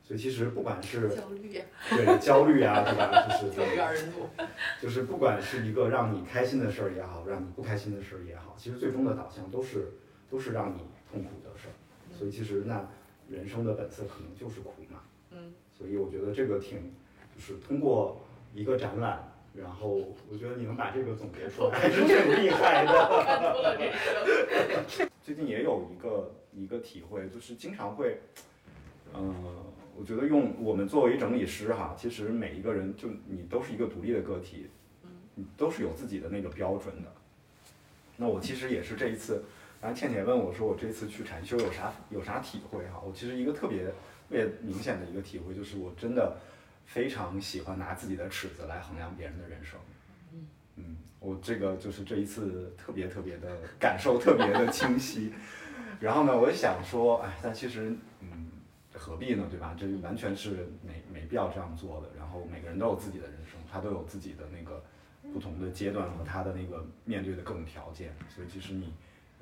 所以其实不管是焦虑呀，对焦虑啊，对吧？就是。就是不管是一个让你开心的事儿也好，让你不开心的事儿也好，其实最终的导向都是都是让你痛苦的事儿。所以其实那人生的本色可能就是苦嘛。嗯。所以我觉得这个挺，就是通过一个展览，然后我觉得你能把这个总结出来，还是挺厉害的。最近也有一个一个体会，就是经常会，嗯、我觉得用我们作为整理师哈，其实每一个人就你都是一个独立的个体，你都是有自己的那个标准的。那我其实也是这一次，然后倩倩问我说我这次去禅修有啥有啥体会哈？我其实一个特别特别明显的一个体会就是我真的非常喜欢拿自己的尺子来衡量别人的人生。嗯，我这个就是这一次特别特别的感受特别的清晰。然后呢，我就想说，哎，但其实，嗯，何必呢，对吧？这完全是没没必要这样做的。然后每个人都有自己的人生，他都有自己的那个不同的阶段和他的那个面对的各种条件，所以其实你，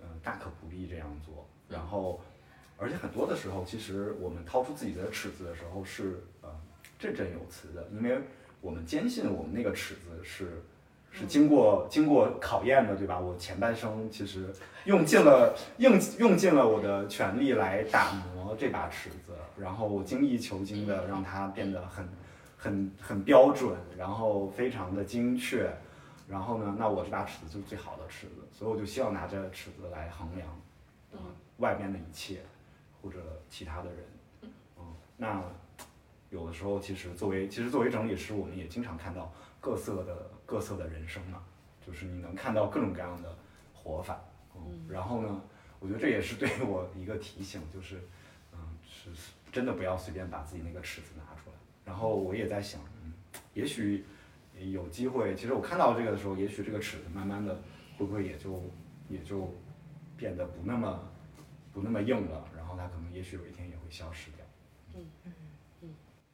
呃，大可不必这样做。然后，而且很多的时候，其实我们掏出自己的尺子的时候是呃振振有词的，因为我们坚信我们那个尺子是是经过经过考验的，对吧？我前半生其实用尽了用用尽了我的全力来打磨这把尺子，然后我精益求精的让它变得很很很标准，然后非常的精确。然后呢，那我这把尺子就是最好的尺子，所以我就希望拿着尺子来衡量，嗯外面的一切或者其他的人，嗯，那有的时候其实作为其实作为整理师，我们也经常看到各色的各色的人生嘛，就是你能看到各种各样的活法，嗯，然后呢，我觉得这也是对我一个提醒，就是嗯，是是真的不要随便把自己那个尺子拿出来。然后我也在想，嗯，也许有机会，其实我看到这个的时候，也许这个尺子慢慢的会不会也就也就变得不那么不那么硬了，然后它可能也许有一天也会消失掉。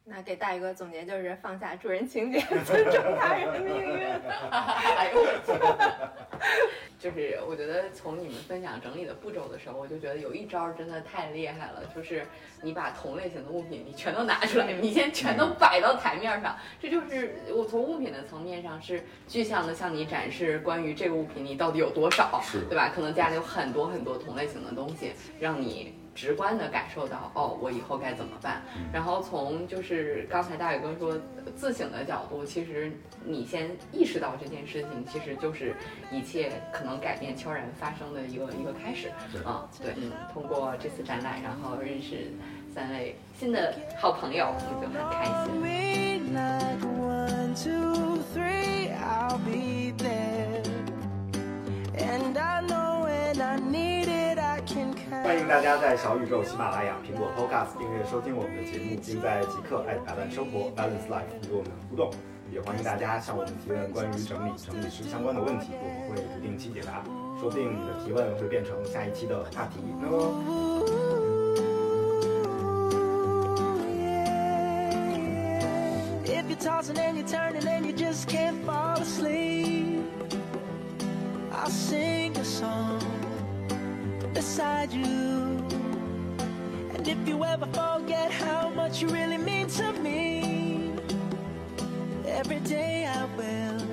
那给大宇哥总结就是放下助人情节，尊重他人的命运。哎呦我去！就是我觉得从你们分享整理的步骤的时候，我就觉得有一招真的太厉害了，就是你把同类型的物品你全都拿出来，你先全都摆到台面上，这就是我从物品的层面上是具象的向你展示关于这个物品你到底有多少，是对吧？可能家里有很多很多同类型的东西，让你直观的感受到，哦，我以后该怎么办。然后从就是刚才大宇哥说自省的角度，其实你先意识到这件事情，其实就是一切可能改变悄然发生的一个一个开始。啊，对，嗯，通过这次展览，然后认识三位新的好朋友，我们就很开心。欢迎大家在小宇宙、喜马拉雅、苹果 Podcast 订阅收听我们的节目，并在极客爱百万生活 Balance Life 与我们互动。也欢迎大家向我们提问关于整理、整理师相关的问题，我们会不定期解答。说不定你的提问会变成下一期的话题呢。If you're tossing and you're turning and you just can't fall asleep, I'll sing a song beside you. And if you ever forget how much you really mean to me, every day I will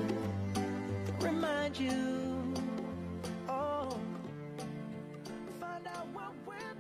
remind you. Oh, find out what we're